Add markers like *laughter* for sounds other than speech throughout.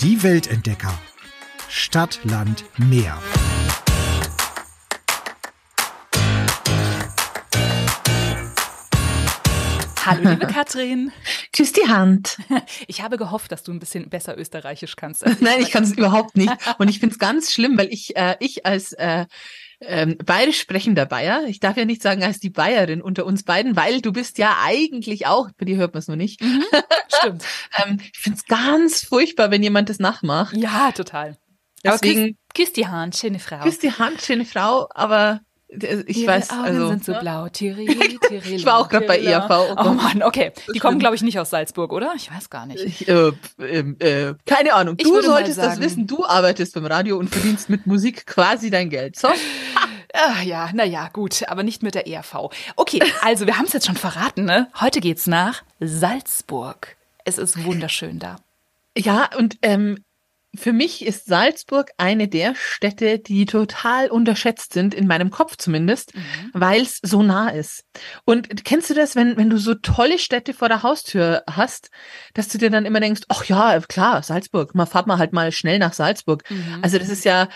Die Weltentdecker. Stadt, Land, Meer. Hallo, liebe *laughs* Katrin. Küss die Hand. Ich habe gehofft, dass du ein bisschen besser Österreichisch kannst. *laughs* Nein, ich kann es überhaupt nicht. *laughs* Und ich finde es ganz schlimm, weil ich, äh, ich als äh, ähm, bayerisch sprechender Bayer, ich darf ja nicht sagen als die Bayerin unter uns beiden, weil du bist ja eigentlich auch, bei dir hört man es nur nicht. Mhm, stimmt. ähm, ich finde es ganz furchtbar, wenn jemand das nachmacht. Ja, total. Deswegen, aber küss, küss die Hand, schöne Frau. Küss die Hand, schöne Frau, aber ich Ihre weiß, Augen also sind so blau. Tirili, *laughs* tirili, Ich war auch gerade bei. ERV. Oh Oh. Mann, okay. Die kommen, glaube ich, nicht aus Salzburg, oder? Ich weiß gar nicht. ich, äh, ähm, äh, keine Ahnung. Ich Du solltest das sagen- wissen. Du arbeitest beim Radio und verdienst mit Musik quasi dein Geld. So? *laughs* Ah, ja, na ja, gut, aber nicht mit der ERV. Okay, also wir haben es jetzt schon verraten, ne? Heute geht's nach Salzburg. Es ist wunderschön da. Ja, und ähm, für mich ist Salzburg eine der Städte, die total unterschätzt sind, in meinem Kopf zumindest, weil es so nah ist. Und kennst du das, wenn, wenn du so tolle Städte vor der Haustür hast, dass du dir dann immer denkst, ach ja, klar, Salzburg, mal fahrt mal halt mal schnell nach Salzburg. Mhm. Also das ist ja,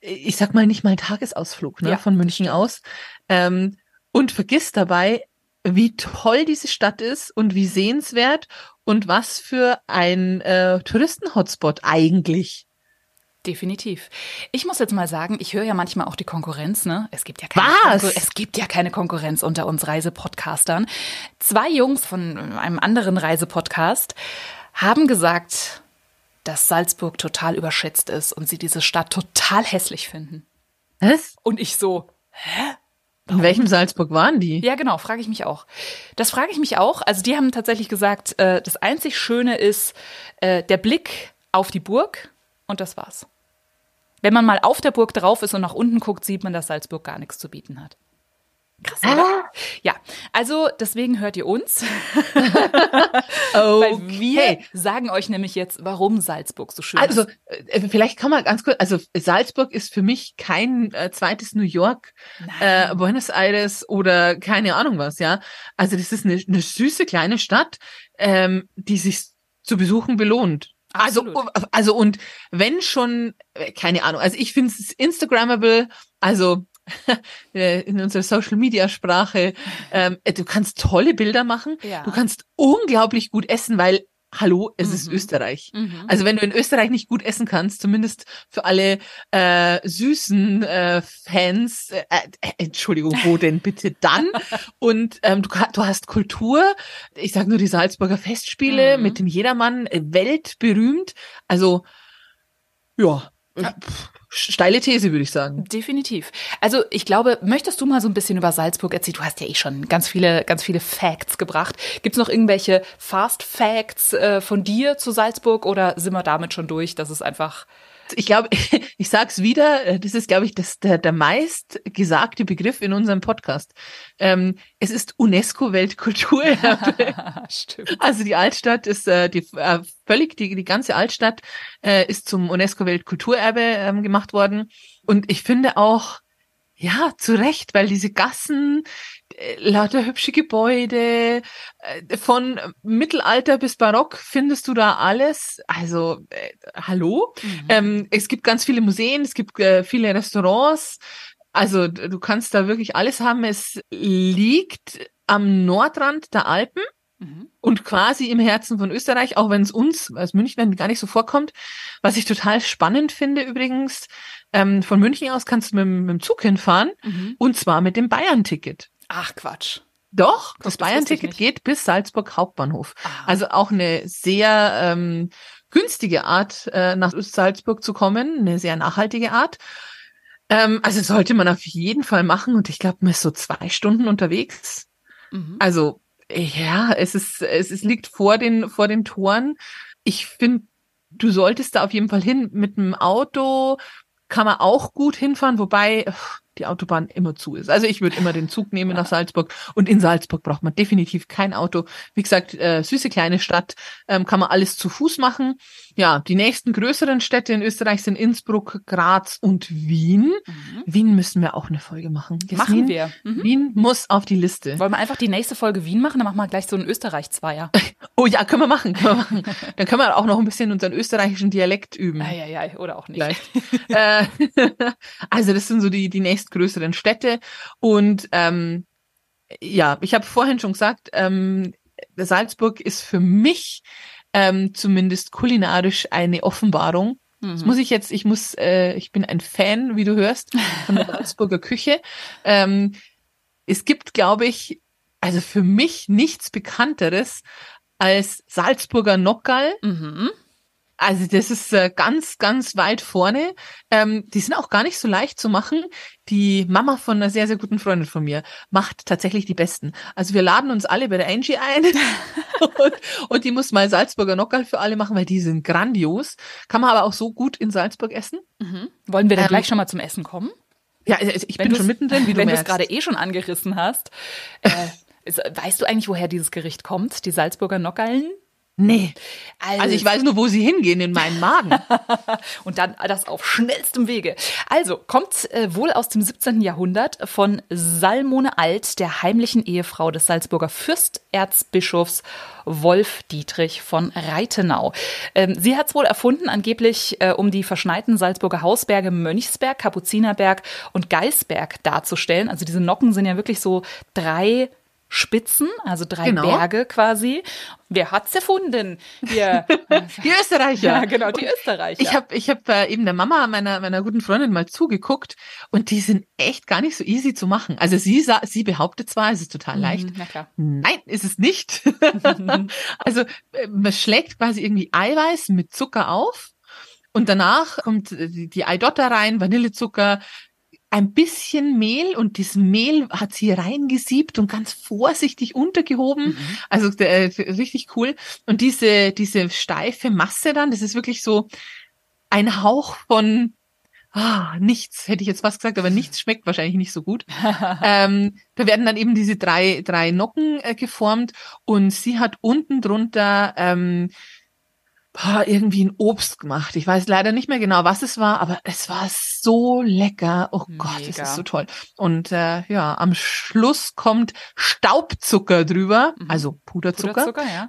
ich sag mal, nicht mal ein Tagesausflug ne, Ja, von München aus. Ähm, und vergiss dabei, wie toll diese Stadt ist und wie sehenswert und was für ein äh, Touristen-Hotspot eigentlich. Definitiv. Ich muss jetzt mal sagen, ich höre ja manchmal auch die Konkurrenz, ne? Es gibt ja keine Was? Konkur- es gibt ja keine Konkurrenz unter uns Reisepodcastern. Zwei Jungs von einem anderen Reisepodcast haben gesagt, dass Salzburg total überschätzt ist und sie diese Stadt total hässlich finden. Was? Und ich so, In welchem Salzburg waren die? ja genau, frage ich mich auch. Das frage ich mich auch. Also die haben tatsächlich gesagt, äh, das einzig Schöne ist äh, der Blick auf die Burg und das war's. Wenn man mal auf der Burg drauf ist und nach unten guckt, sieht man, dass Salzburg gar nichts zu bieten hat. Krass? Ah, Ja, also deswegen hört ihr uns, *laughs* weil wir sagen euch nämlich jetzt, warum Salzburg so schön Also, ist. äh, vielleicht kann man ganz kurz, also Salzburg ist für mich kein äh, zweites New York, äh, Buenos Aires oder keine Ahnung was, ja. Also das ist eine, eine süße kleine Stadt, ähm, die sich zu besuchen belohnt. Also, Absolut. also und wenn schon, äh, keine Ahnung, also ich finde es Instagrammable, also *laughs* in unserer Social Media Sprache, ähm, äh, du kannst tolle Bilder machen, Ja. du kannst unglaublich gut essen, weil Hallo, es ist Mhm. Österreich. Mhm. Also wenn du in Österreich nicht gut essen kannst, zumindest für alle äh, süßen äh, Fans, äh, äh, Entschuldigung, wo denn bitte dann? *laughs* Und ähm, du, du hast Kultur, ich sage nur die Salzburger Festspiele Mhm. mit dem Jedermann, äh, weltberühmt. Also ja, äh, pff, steile These würde ich sagen. Definitiv. Also ich glaube, möchtest du mal so ein bisschen über Salzburg erzählen? Du hast ja eh schon ganz viele, ganz viele Facts gebracht. Gibt es noch irgendwelche Fast Facts äh, von dir zu Salzburg oder sind wir damit schon durch? Das ist einfach. Ich glaube, *laughs* ich sag's wieder, äh, das ist, glaube ich, das, der, der meist gesagte Begriff in unserem Podcast. Ähm, es ist UNESCO-Weltkulturerbe. *laughs* Stimmt. Also die Altstadt ist äh, die äh, völlig die die ganze Altstadt äh, ist zum UNESCO Weltkulturerbe ähm, gemacht worden und ich finde auch ja zu Recht, weil diese Gassen lauter hübsche Gebäude äh, von Mittelalter bis Barock findest du da alles. Also äh, hallo, Mhm. ähm, es gibt ganz viele Museen, es gibt äh, viele Restaurants. Also du kannst da wirklich alles haben. Es liegt am Nordrand der Alpen Mhm. und quasi im Herzen von Österreich, auch wenn es uns als Münchner gar nicht so vorkommt. Was ich total spannend finde übrigens, ähm, von München aus kannst du mit, dem- mit dem Zug hinfahren Mhm. und zwar mit dem Bayern-Ticket. Ach Quatsch. Doch, Guck, das Bayern-Ticket geht bis Salzburg Hauptbahnhof. Ah. Also auch eine sehr ähm, günstige Art, äh, nach Salzburg zu kommen, eine sehr nachhaltige Art. Ähm, also sollte man auf jeden Fall machen und ich glaube, man ist so zwei Stunden unterwegs. Mhm. Also ja, es ist, es, es liegt vor den, vor den Toren. Ich finde, du solltest da auf jeden Fall hin. Mit dem Auto kann man auch gut hinfahren, wobei die Autobahn immer zu ist. Also ich würde immer den Zug nehmen nach Salzburg und in Salzburg braucht man definitiv kein Auto. Wie gesagt, äh, süße kleine Stadt, ähm, kann man alles zu Fuß machen. Ja, die nächsten größeren Städte in Österreich sind Innsbruck, Graz und Wien. Mhm. Wien müssen wir auch eine Folge machen. Machen Jasmin, wir. Mhm. Wien muss auf die Liste. Wollen wir einfach die nächste Folge Wien machen? Dann machen wir gleich so einen Österreich-Zweier. *laughs* Oh ja, können wir machen, können wir machen. Dann können wir auch noch ein bisschen unseren österreichischen Dialekt üben. Eieiei, oder auch nicht. *laughs* Äh, *laughs* also das sind so die, die nächstgrößeren Städte. Und ähm, ja, ich habe vorhin schon gesagt, ähm, Salzburg ist für mich ähm, zumindest kulinarisch eine Offenbarung. Das muss ich jetzt, ich muss, äh, ich bin ein Fan, wie du hörst, von der Salzburger Küche. Ähm, es gibt, glaube ich, also für mich nichts Bekannteres als Salzburger Nockerl. Mhm. Also das ist äh, ganz, ganz weit vorne. Ähm, die sind auch gar nicht so leicht zu machen. Die Mama von einer sehr, sehr guten Freundin von mir macht tatsächlich die besten. Also wir laden uns alle bei der Angie ein *laughs* und, und die muss mal Salzburger Nockerl für alle machen, weil die sind grandios. Kann man aber auch so gut in Salzburg essen. Mhm. Wollen wir dann Ähm, gleich schon mal zum Essen kommen? Ja, also ich Wenn bin schon mittendrin, wie du *laughs* Wenn du es gerade eh schon angerissen hast. Äh, *laughs* weißt du eigentlich, woher dieses Gericht kommt? Die Salzburger Nockerln? Nee. Also ich weiß nur, wo sie hingehen, in meinen Magen. *laughs* Und dann das auf schnellstem Wege. Also, kommt äh, wohl aus dem 17. Jahrhundert von Salmone Alt, der heimlichen Ehefrau des Salzburger Fürsterzbischofs Wolf Dietrich von Reitenau. Ähm, sie hat es wohl erfunden, angeblich äh, um die verschneiten Salzburger Hausberge Mönchsberg, Kapuzinerberg und Geisberg darzustellen. Also diese Nocken sind ja wirklich so drei Spitzen, also drei Genau. Berge quasi. Wer hat's erfunden? Wir, *laughs* Die Österreicher. ja, genau, die Österreicher. Ich habe ich hab, äh, eben der Mama meiner, meiner guten Freundin mal zugeguckt und die sind echt gar nicht so easy zu machen. Also sie, sie behauptet zwar, es ist total leicht. Mhm, Na klar. Nein, ist es nicht. *laughs* also äh, man schlägt quasi irgendwie Eiweiß mit Zucker auf und danach kommt äh, die, die Eidotter rein, Vanillezucker, ein bisschen Mehl und das Mehl hat sie reingesiebt und ganz vorsichtig untergehoben. Also äh, richtig cool. Und diese, diese steife Masse dann, das ist wirklich so ein Hauch von ah, nichts, hätte ich jetzt fast gesagt, aber nichts schmeckt wahrscheinlich nicht so gut. *laughs* ähm, da werden dann eben diese drei, drei Nocken äh, geformt und sie hat unten drunter ähm, irgendwie ein Obst gemacht. Ich weiß leider nicht mehr genau, was es war, aber es war so lecker. Oh Gott, das Mega. ist so toll. Und äh, ja, am Schluss kommt Staubzucker drüber, also Puderzucker. Puderzucker, ja.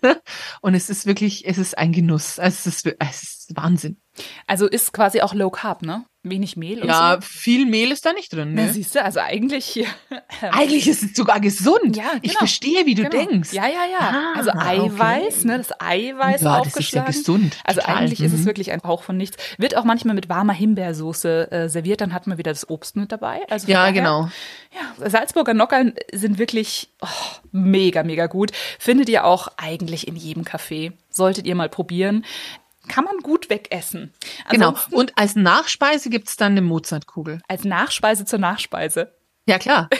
*laughs* Und es ist wirklich, es ist ein Genuss. Es ist, es ist Wahnsinn. Also ist quasi auch Low Carb, ne? Wenig Mehl Ja, so. viel Mehl ist da nicht drin. Na, Ne? siehst du, also eigentlich hier. *laughs* Eigentlich ist es sogar gesund. Ja, Ich genau. verstehe, wie du Genau. denkst. Ja, ja, ja. Ah, also Eiweiß, okay. ne? Das Eiweiß Ja, das ist ja aufgeschlagen. gesund, Also total. eigentlich ist es Mhm. wirklich ein Hauch von nichts. Wird auch manchmal mit warmer Himbeersoße äh, serviert, dann hat man wieder das Obst mit dabei. Also Ja, daher, genau. Ja, Salzburger Nockern sind wirklich oh, mega, mega gut. Findet ihr auch eigentlich in jedem Café. Solltet ihr mal probieren. Kann man gut wegessen. Genau. Ansonsten Und als Nachspeise gibt's dann eine Mozartkugel. als Nachspeise zur Nachspeise. Ja, klar. *laughs*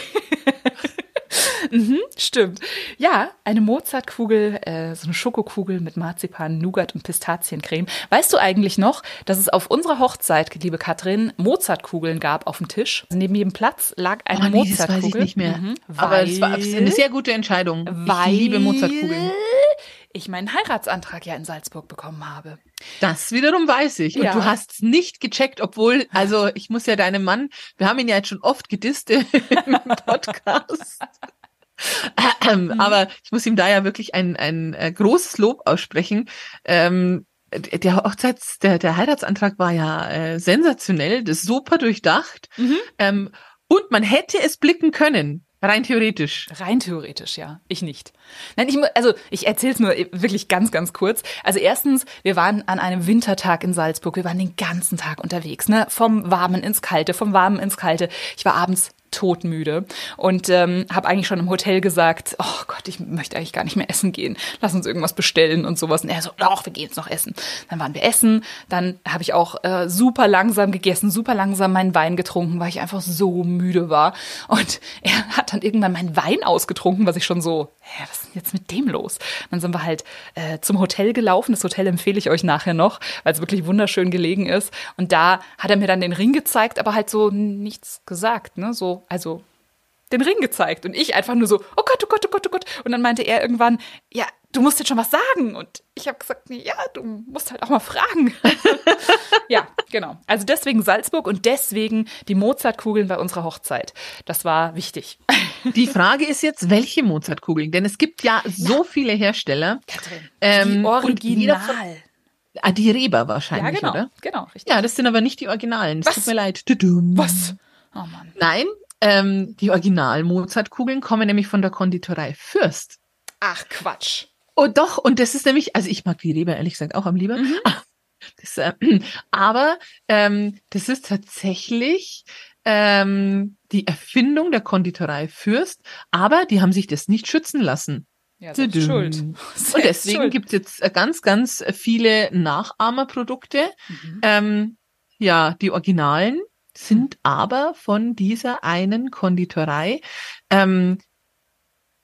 Stimmt. Ja, eine Mozartkugel, äh, so eine Schokokugel mit Marzipan, Nougat und Pistaziencreme. Weißt du eigentlich noch, dass es auf unserer Hochzeit, liebe Katrin, Mozartkugeln gab auf dem Tisch? Also neben jedem Platz lag eine Oh, nee, das weiß ich nicht mehr. Mhm, Aber es war eine sehr gute Entscheidung. weil Ich liebe Mozartkugeln. ich meinen Heiratsantrag ja in Salzburg bekommen habe. Das wiederum weiß ich. Und Ja. du hast es nicht gecheckt, obwohl, also ich muss ja deinem Mann, wir haben ihn ja jetzt schon oft gedisst im *laughs* Podcast. Ähm, Aber ich muss ihm da ja wirklich ein, ein äh, großes Lob aussprechen. Ähm, der Hochzeits, der, der Heiratsantrag war ja äh, sensationell, das ist super durchdacht. Ähm, und man hätte es blicken können, rein theoretisch. Rein theoretisch, ja. Ich nicht. Nein, ich, also ich erzähle es nur wirklich ganz, ganz kurz. Also erstens, wir waren an einem Wintertag in Salzburg. Wir waren den ganzen Tag unterwegs, ne? Vom Warmen ins Kalte, vom Warmen ins Kalte. Ich war abends todmüde und ähm, habe eigentlich schon im Hotel gesagt, oh Gott, ich möchte eigentlich gar nicht mehr essen gehen. Lass uns irgendwas bestellen und sowas. Und er so, doch, wir gehen jetzt noch essen. Dann waren wir essen, dann habe ich auch äh, super langsam gegessen, super langsam meinen Wein getrunken, weil ich einfach so müde war. Und er hat dann irgendwann meinen Wein ausgetrunken, was ich schon so, hä, was ist denn jetzt mit dem los? Dann sind wir halt äh, zum Hotel gelaufen. Das Hotel empfehle ich euch nachher noch, weil es wirklich wunderschön gelegen ist. Und da hat er mir dann den Ring gezeigt, aber halt so nichts gesagt, ne? So, also den Ring gezeigt und ich einfach nur so, oh Gott, oh Gott, oh Gott, oh Gott. Und dann meinte er irgendwann, ja, du musst jetzt schon was sagen. Und ich habe gesagt, nee, ja, du musst halt auch mal fragen. *laughs* ja, genau. Also deswegen Salzburg und deswegen die Mozartkugeln bei unserer Hochzeit. Das war wichtig. *laughs* Die Frage ist jetzt, welche Mozartkugeln? Denn es gibt ja so ja. viele Hersteller. Katrin, ähm, die Original. Ah, die Reber wahrscheinlich, ja, genau, oder? Genau, richtig. Ja, das sind aber nicht die Originalen. Es tut mir leid. Was? Oh Mann. Nein, ähm, die Original-Mozartkugeln kommen nämlich von der Konditorei Fürst. Ach, Quatsch. Oh, doch. Und das ist nämlich, also ich mag die Reber ehrlich gesagt auch am lieber. Mhm. Das, äh, *clears throat* aber ähm, das ist tatsächlich ähm, die Erfindung der Konditorei Fürst, aber die haben sich das nicht schützen lassen. Ja, selbst schuld. Und deswegen gibt es jetzt äh, ganz, ganz viele Nachahmerprodukte. Mhm. Ähm, ja, die Originalen sind aber von dieser einen Konditorei. Ähm,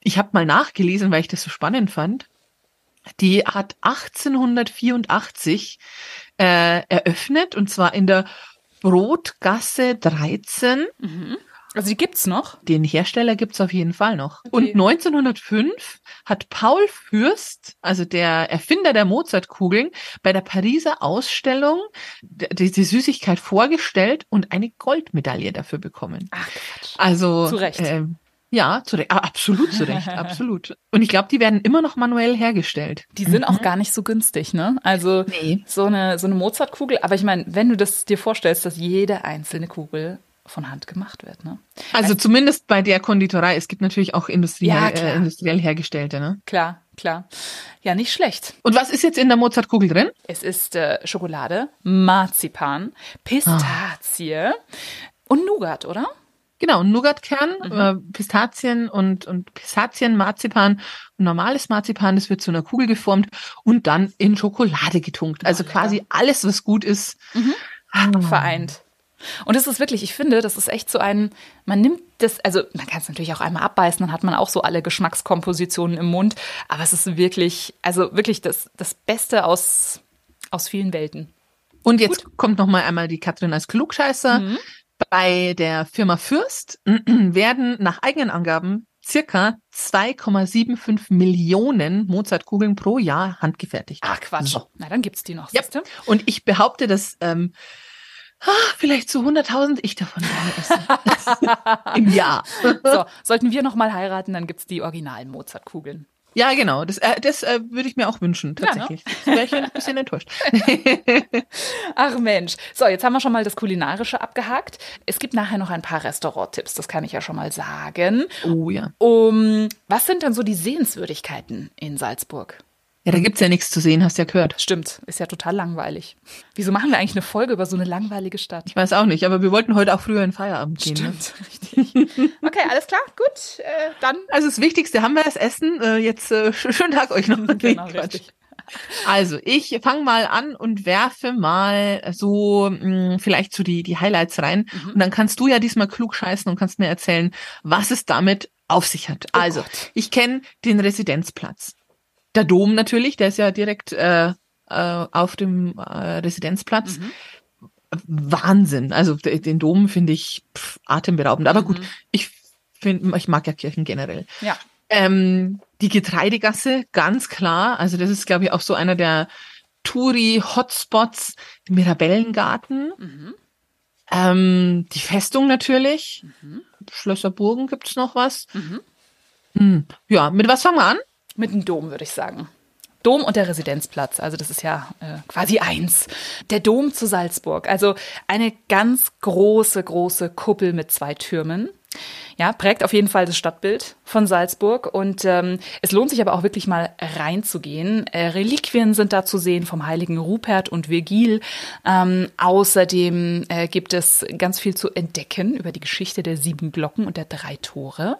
ich habe mal nachgelesen, weil ich das so spannend fand. Die hat 1884 äh, eröffnet und zwar in der Brotgasse 13. Mhm. Also die gibt's noch? Den Hersteller gibt's auf jeden Fall noch. Okay. Und 1905 hat Paul Fürst, also der Erfinder der Mozartkugeln, bei der Pariser Ausstellung die, Süßigkeit vorgestellt und eine Goldmedaille dafür bekommen. Ach Quatsch. Also zu Recht. Äh, ja, zu Recht. Ah, absolut zu Recht, *laughs* absolut. Und ich glaube, die werden immer noch manuell hergestellt. Die sind mhm. auch gar nicht so günstig, ne? Also nee. so eine so eine Mozartkugel. Aber ich meine, wenn du das dir vorstellst, dass jede einzelne Kugel von Hand gemacht wird. Ne? Also, also zumindest bei der Konditorei. Es gibt natürlich auch industriell, ja, äh, industriell hergestellte. Ne? Klar, klar. Ja, nicht schlecht. Und was ist jetzt in der Mozartkugel drin? Es ist äh, Schokolade, Marzipan, Pistazie ah. und Nougat, oder? Genau, Nougatkern, mhm. äh, Pistazien und, und Pistazien, Marzipan und normales Marzipan, das wird zu einer Kugel geformt und dann in Schokolade getunkt. Also oh, quasi alles, was gut ist. Mhm. Ah. Vereint. Und es ist wirklich, ich finde, das ist echt so ein, man nimmt das, also man kann es natürlich auch einmal abbeißen, dann hat man auch so alle Geschmackskompositionen im Mund, aber es ist wirklich, also wirklich das, das Beste aus, aus vielen Welten. Und jetzt Gut. kommt noch mal einmal die Katrin als Klugscheißer. Mhm. Bei der Firma Fürst *clears throat* werden nach eigenen Angaben circa 2,75 Millionen Mozartkugeln pro Jahr handgefertigt. Ach Quatsch. So. Na, dann gibt's die noch. Ja. Und ich behaupte, dass ähm, ah, vielleicht zu 100.000 ich davon gerne esse. *laughs* Im Jahr. so, sollten wir noch mal heiraten, dann gibt's die originalen Mozartkugeln. Ja, genau. Das, äh, das äh, würde ich mir auch wünschen, tatsächlich. Ja, ne? wäre ich ein bisschen enttäuscht. *laughs* Ach Mensch. So, jetzt haben wir schon mal das Kulinarische abgehakt. Es gibt nachher noch ein paar Restauranttipps, das kann ich ja schon mal sagen. Oh ja. Um, was sind dann so die Sehenswürdigkeiten in Salzburg? Ja, da gibt's ja nichts zu sehen, hast ja gehört. Stimmt, ist ja total langweilig. Wieso machen wir eigentlich eine Folge über so eine langweilige Stadt? Ich weiß auch nicht, aber wir wollten heute auch früher in Feierabend gehen. Ne? Stimmt, ne? *laughs* richtig. Okay, alles klar, gut, äh, dann. Also das Wichtigste haben wir das Essen. Äh, jetzt äh, schönen Tag euch noch. *laughs* genau, richtig. Also, ich fange mal an und werfe mal so mh, hm, vielleicht so die, die Highlights rein. Mhm. Und dann kannst du ja diesmal klug scheißen und kannst mir erzählen, was es damit auf sich hat. Oh also, Gott. ich kenne den Residenzplatz. Der Dom natürlich, der ist ja direkt äh, äh, auf dem äh, Residenzplatz. Mhm. Wahnsinn. Also den Dom finde ich pff, atemberaubend. Aber mhm. gut, ich finde, ich mag ja Kirchen generell. Ja. Ähm, die Getreidegasse, ganz klar. Also das ist, glaube ich, auch so einer der Touri-Hotspots. Mirabellengarten. Mhm. Ähm, die Festung natürlich. Mhm. Schlösser Burgen gibt's noch was. Mhm. Hm. Ja, mit was fangen wir an? Mit dem Dom, würde ich sagen. Dom und der Residenzplatz, also das ist ja äh, quasi eins. Der Dom zu Salzburg, also eine ganz große, große Kuppel mit zwei Türmen. Ja, prägt auf jeden Fall das Stadtbild von Salzburg und ähm, es lohnt sich aber auch wirklich mal reinzugehen. Äh, Reliquien sind da zu sehen vom heiligen Rupert und Virgil. Ähm, außerdem äh, gibt es ganz viel zu entdecken über die Geschichte der sieben Glocken und der drei Tore.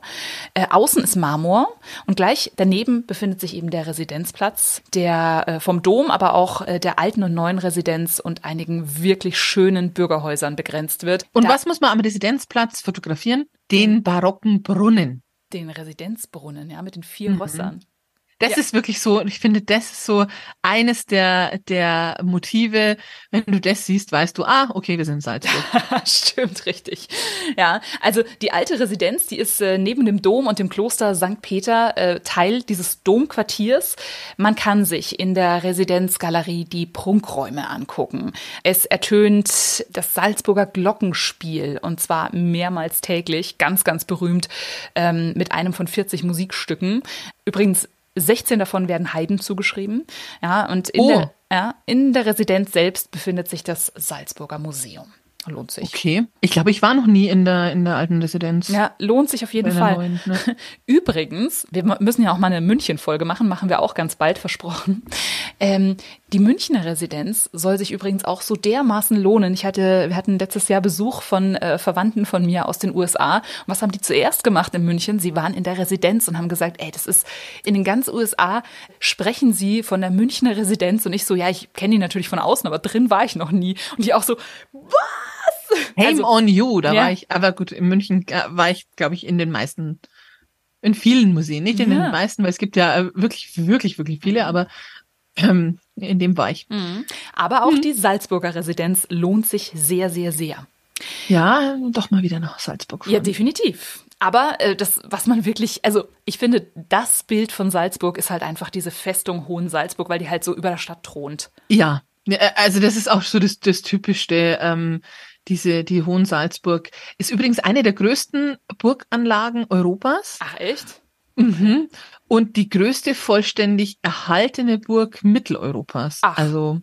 Äh, außen ist Marmor und gleich daneben befindet sich eben der Residenzplatz, der äh, vom Dom, aber auch äh, der alten und neuen Residenz und einigen wirklich schönen Bürgerhäusern begrenzt wird. Und da was muss man am Residenzplatz fotografieren? Den barocken Brunnen. Den Residenzbrunnen, ja, mit den vier mhm. Rössern. Das Ja. ist wirklich so, ich finde, das ist so eines der, der Motive. Wenn du das siehst, weißt du, ah, okay, wir sind in Salzburg. *laughs* Stimmt, richtig. Ja, also die alte Residenz, die ist äh, neben dem Dom und dem Kloster St. Peter äh, Teil dieses Domquartiers. Man kann sich in der Residenzgalerie die Prunkräume angucken. Es ertönt das Salzburger Glockenspiel und zwar mehrmals täglich, ganz, ganz berühmt, ähm, mit einem von 40 Musikstücken. Übrigens, 16 davon werden Haydn zugeschrieben. Ja, und in, Oh. der, ja, in der Residenz selbst befindet sich das Salzburger Museum. Lohnt sich. Okay. Ich glaube, ich war noch nie in der, in der alten Residenz. Ja, lohnt sich auf jeden Fall. neuen, ne? *laughs* Übrigens, wir müssen ja auch mal eine München-Folge machen, machen wir auch ganz bald versprochen. Ähm, die Münchner Residenz soll sich übrigens auch so dermaßen lohnen. Ich hatte, wir hatten letztes Jahr Besuch von äh, Verwandten von mir aus den USA. Und was haben die zuerst gemacht in München? Sie waren in der Residenz und haben gesagt, ey, das ist in den ganz USA sprechen sie von der Münchner Residenz und ich so, ja, ich kenne die natürlich von außen, aber drin war ich noch nie. Und die auch so, was? Game Also- on you, da Ja. war ich, aber gut, in München äh, war ich, glaube ich, in den meisten, in vielen Museen, nicht in Ja. den meisten, weil es gibt ja äh, wirklich, wirklich, wirklich viele, aber ähm, in dem war ich. Aber auch die Salzburger Residenz lohnt sich sehr, sehr, sehr. Ja, doch mal wieder nach Salzburg fahren. Ja, definitiv. Aber äh, das, was man wirklich, also ich finde, das Bild von Salzburg ist halt einfach diese Festung Hohen Salzburg, weil die halt so über der Stadt thront. Ja, Ja, äh, also das ist auch so das, das Typischste, ähm, diese, die Hohen Salzburg. Ist übrigens eine der größten Burganlagen Europas. Ach echt? Mhm. Und die größte vollständig erhaltene Burg Mitteleuropas. Ach. Also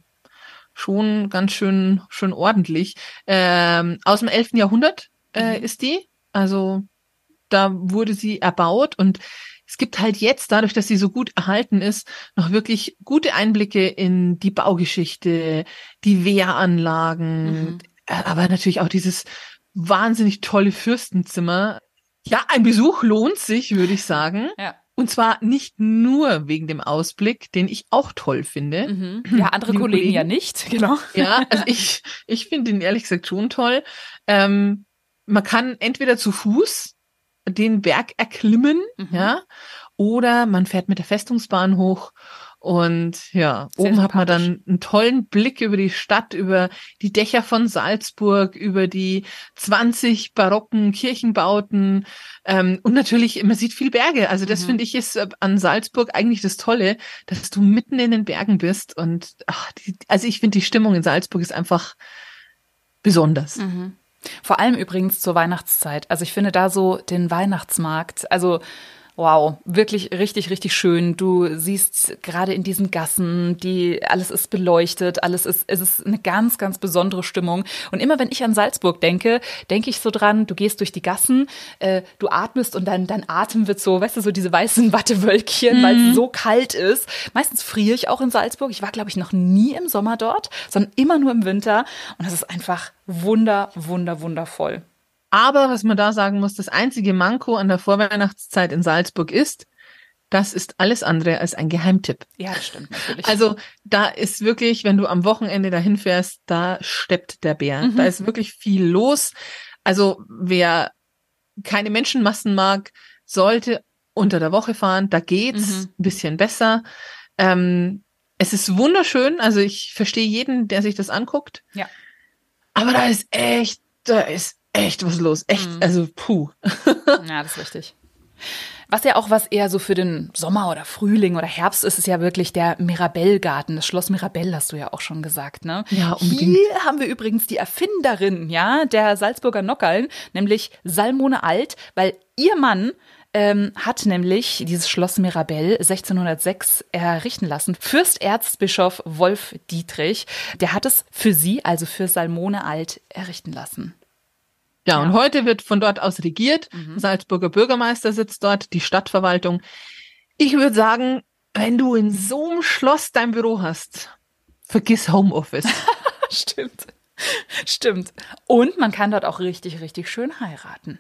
schon ganz schön, schön ordentlich. Ähm, aus dem 11. Jahrhundert äh, Mhm. ist die. Also da wurde sie erbaut und es gibt halt jetzt, dadurch, dass sie so gut erhalten ist, noch wirklich gute Einblicke in die Baugeschichte, die Wehranlagen, Mhm. Äh, aber natürlich auch dieses wahnsinnig tolle Fürstenzimmer. Ja, ein Besuch lohnt sich, würde ich sagen. Ja. Und zwar nicht nur wegen dem Ausblick, den ich auch toll finde. Mhm. *clears throat* Ja, andere Liebe Kollegen, ja Kollegen. nicht, *laughs* genau. Ja, also ich, ich finde ihn ehrlich gesagt schon toll. Ähm, man kann entweder zu Fuß den Berg erklimmen, Mhm. ja, oder man fährt mit der Festungsbahn hoch und ja, Sehr oben hat man dann einen tollen Blick über die Stadt, über die Dächer von Salzburg, über die 20 barocken Kirchenbauten ähm, und natürlich, man sieht viel Berge. Also das Mhm. finde ich ist äh, an Salzburg eigentlich das Tolle, dass du mitten in den Bergen bist und ach, die, also ich finde die Stimmung in Salzburg ist einfach besonders. Mhm. Vor allem übrigens zur Weihnachtszeit. Also ich finde da so den Weihnachtsmarkt, also wow, wirklich richtig, richtig schön. Du siehst gerade in diesen Gassen, die alles ist beleuchtet, alles ist, es ist eine ganz, ganz besondere Stimmung. Und immer wenn ich an Salzburg denke, denke ich so dran, du gehst durch die Gassen, äh, du atmest und dein, dein Atem wird so, weißt du, so diese weißen *laughs* Wattewölkchen, weil es so kalt ist. Meistens friere ich auch in Salzburg. Ich war, glaube ich, noch nie im Sommer dort, sondern immer nur im Winter. Und das ist einfach wunder, wunder, wundervoll. Aber was man da sagen muss, das einzige Manko an der Vorweihnachtszeit in Salzburg ist, das ist alles andere als ein Geheimtipp. Ja, das stimmt natürlich. Also da ist wirklich, wenn du am Wochenende dahin fährst, da steppt der Bär. Mhm. Da ist wirklich viel los. Also wer keine Menschenmassen mag, sollte unter der Woche fahren. Da geht's Mhm. ein bisschen besser. Ähm, es ist wunderschön. Also ich verstehe jeden, der sich das anguckt. Ja. Aber da ist echt, da ist echt was los. Echt, Mhm. also puh. *laughs* Ja, das ist richtig. Was ja auch was eher so für den Sommer oder Frühling oder Herbst ist, ist ja wirklich der Mirabellgarten. Das Schloss Mirabell hast du ja auch schon gesagt, ne? Ja, unbedingt. Hier haben wir übrigens die Erfinderin, ja, der Salzburger Nockerln, nämlich Salmone Alt, weil ihr Mann ähm, hat nämlich dieses Schloss Mirabell 1606 errichten lassen. Fürsterzbischof Wolf Dietrich, der hat es für sie, also für Salmone Alt, errichten lassen. Ja, und Ja. heute wird von dort aus regiert. Mhm. Salzburger Bürgermeister sitzt dort, die Stadtverwaltung. Ich würde sagen, wenn du in so einem Schloss dein Büro hast, vergiss Homeoffice. *laughs* Stimmt. Stimmt. Und man kann dort auch richtig, richtig schön heiraten.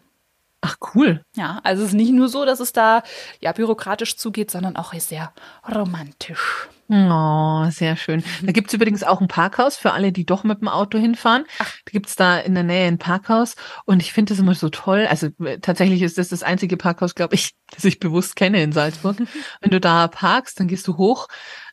Ach, cool. Ja, also es ist nicht nur so, dass es da ja bürokratisch zugeht, sondern auch sehr romantisch. Oh, sehr schön. Da gibt's übrigens auch ein Parkhaus für alle, die doch mit dem Auto hinfahren. Da gibt's da in der Nähe ein Parkhaus und ich finde das immer so toll. Also äh, tatsächlich ist das das einzige Parkhaus, glaube ich, *laughs* das ich bewusst kenne in Salzburg. *laughs* Wenn du da parkst, dann gehst du hoch,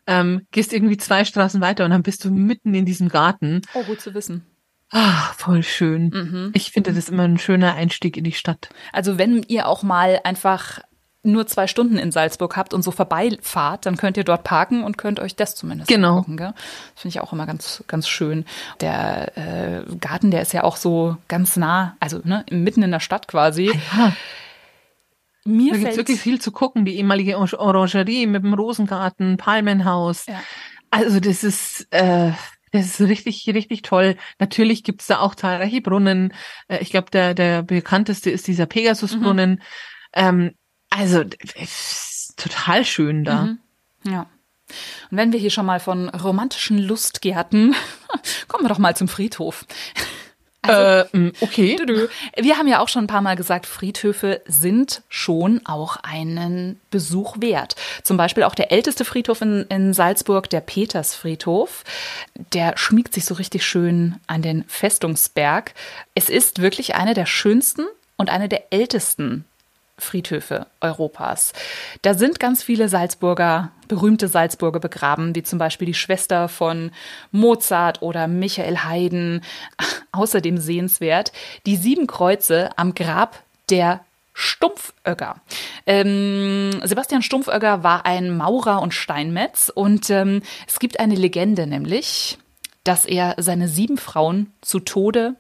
ähm, gehst irgendwie zwei Straßen weiter und dann bist du mitten in diesem Garten. Oh, gut zu wissen. Ah, voll schön. Mhm. Ich finde das immer ein schöner Einstieg in die Stadt. Also wenn ihr auch mal einfach nur zwei Stunden in Salzburg habt und so vorbeifahrt, dann könnt ihr dort parken und könnt euch das zumindest Genau. angucken. Gell? Das finde ich auch immer ganz, ganz schön. Der äh, Garten, der ist ja auch so ganz nah, also ne, mitten in der Stadt quasi. Ja, Mir da gibt's fällt wirklich viel zu gucken. Die ehemalige Or- Orangerie mit dem Rosengarten, Palmenhaus. Ja. Also das ist, äh, das ist richtig, richtig toll. Natürlich gibt's da auch zahlreiche Brunnen. Äh, ich glaube, der, der bekannteste ist dieser Pegasusbrunnen. Ähm, also total schön da. Mhm. Ja. Und wenn wir hier schon mal von romantischen Lustgärten, *laughs* kommen wir doch mal zum Friedhof. *laughs* äh, mh, okay. Wir haben ja auch schon ein paar Mal gesagt, Friedhöfe sind schon auch einen Besuch wert. Zum Beispiel auch der älteste Friedhof in, in Salzburg, der Petersfriedhof. Der schmiegt sich so richtig schön an den Festungsberg. Es ist wirklich eine der schönsten und eine der ältesten Friedhöfe Europas. Da sind ganz viele Salzburger, berühmte Salzburger begraben, wie zum Beispiel die Schwester von Mozart oder Michael Haydn. *laughs* Außerdem sehenswert die sieben Kreuze am Grab der Stumpfögger. Ähm, Sebastian Stumpfögger war ein Maurer und Steinmetz und ähm, es gibt eine Legende nämlich, dass er seine sieben Frauen zu Tode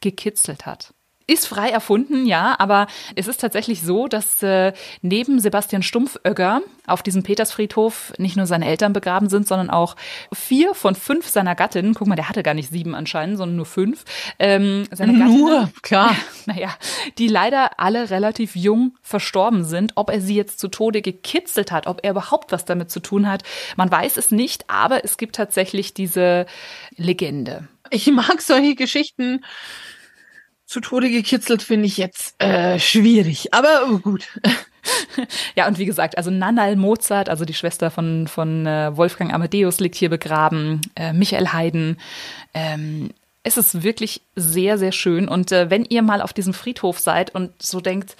gekitzelt hat. Ist frei erfunden, ja, aber es ist tatsächlich so, dass äh, neben Sebastian Stumpfögger auf diesem Petersfriedhof nicht nur seine Eltern begraben sind, sondern auch vier von fünf seiner Gattinnen. Guck mal, der hatte gar nicht sieben anscheinend, sondern nur fünf. Ähm, seine Nur, klar. *laughs* naja, die leider alle relativ jung verstorben sind. Ob er sie jetzt zu Tode gekitzelt hat, ob er überhaupt was damit zu tun hat, man weiß es nicht, aber es gibt tatsächlich diese Legende. Ich mag solche Geschichten. Zu Tode gekitzelt finde ich jetzt äh, schwierig, aber oh, gut. *laughs* Ja, und wie gesagt, also Nannal Mozart, also die Schwester von, von äh, Wolfgang Amadeus, liegt hier begraben, äh, Michael Haydn. Ähm, es ist wirklich sehr, sehr schön. Und äh, wenn ihr mal auf diesem Friedhof seid und so denkt,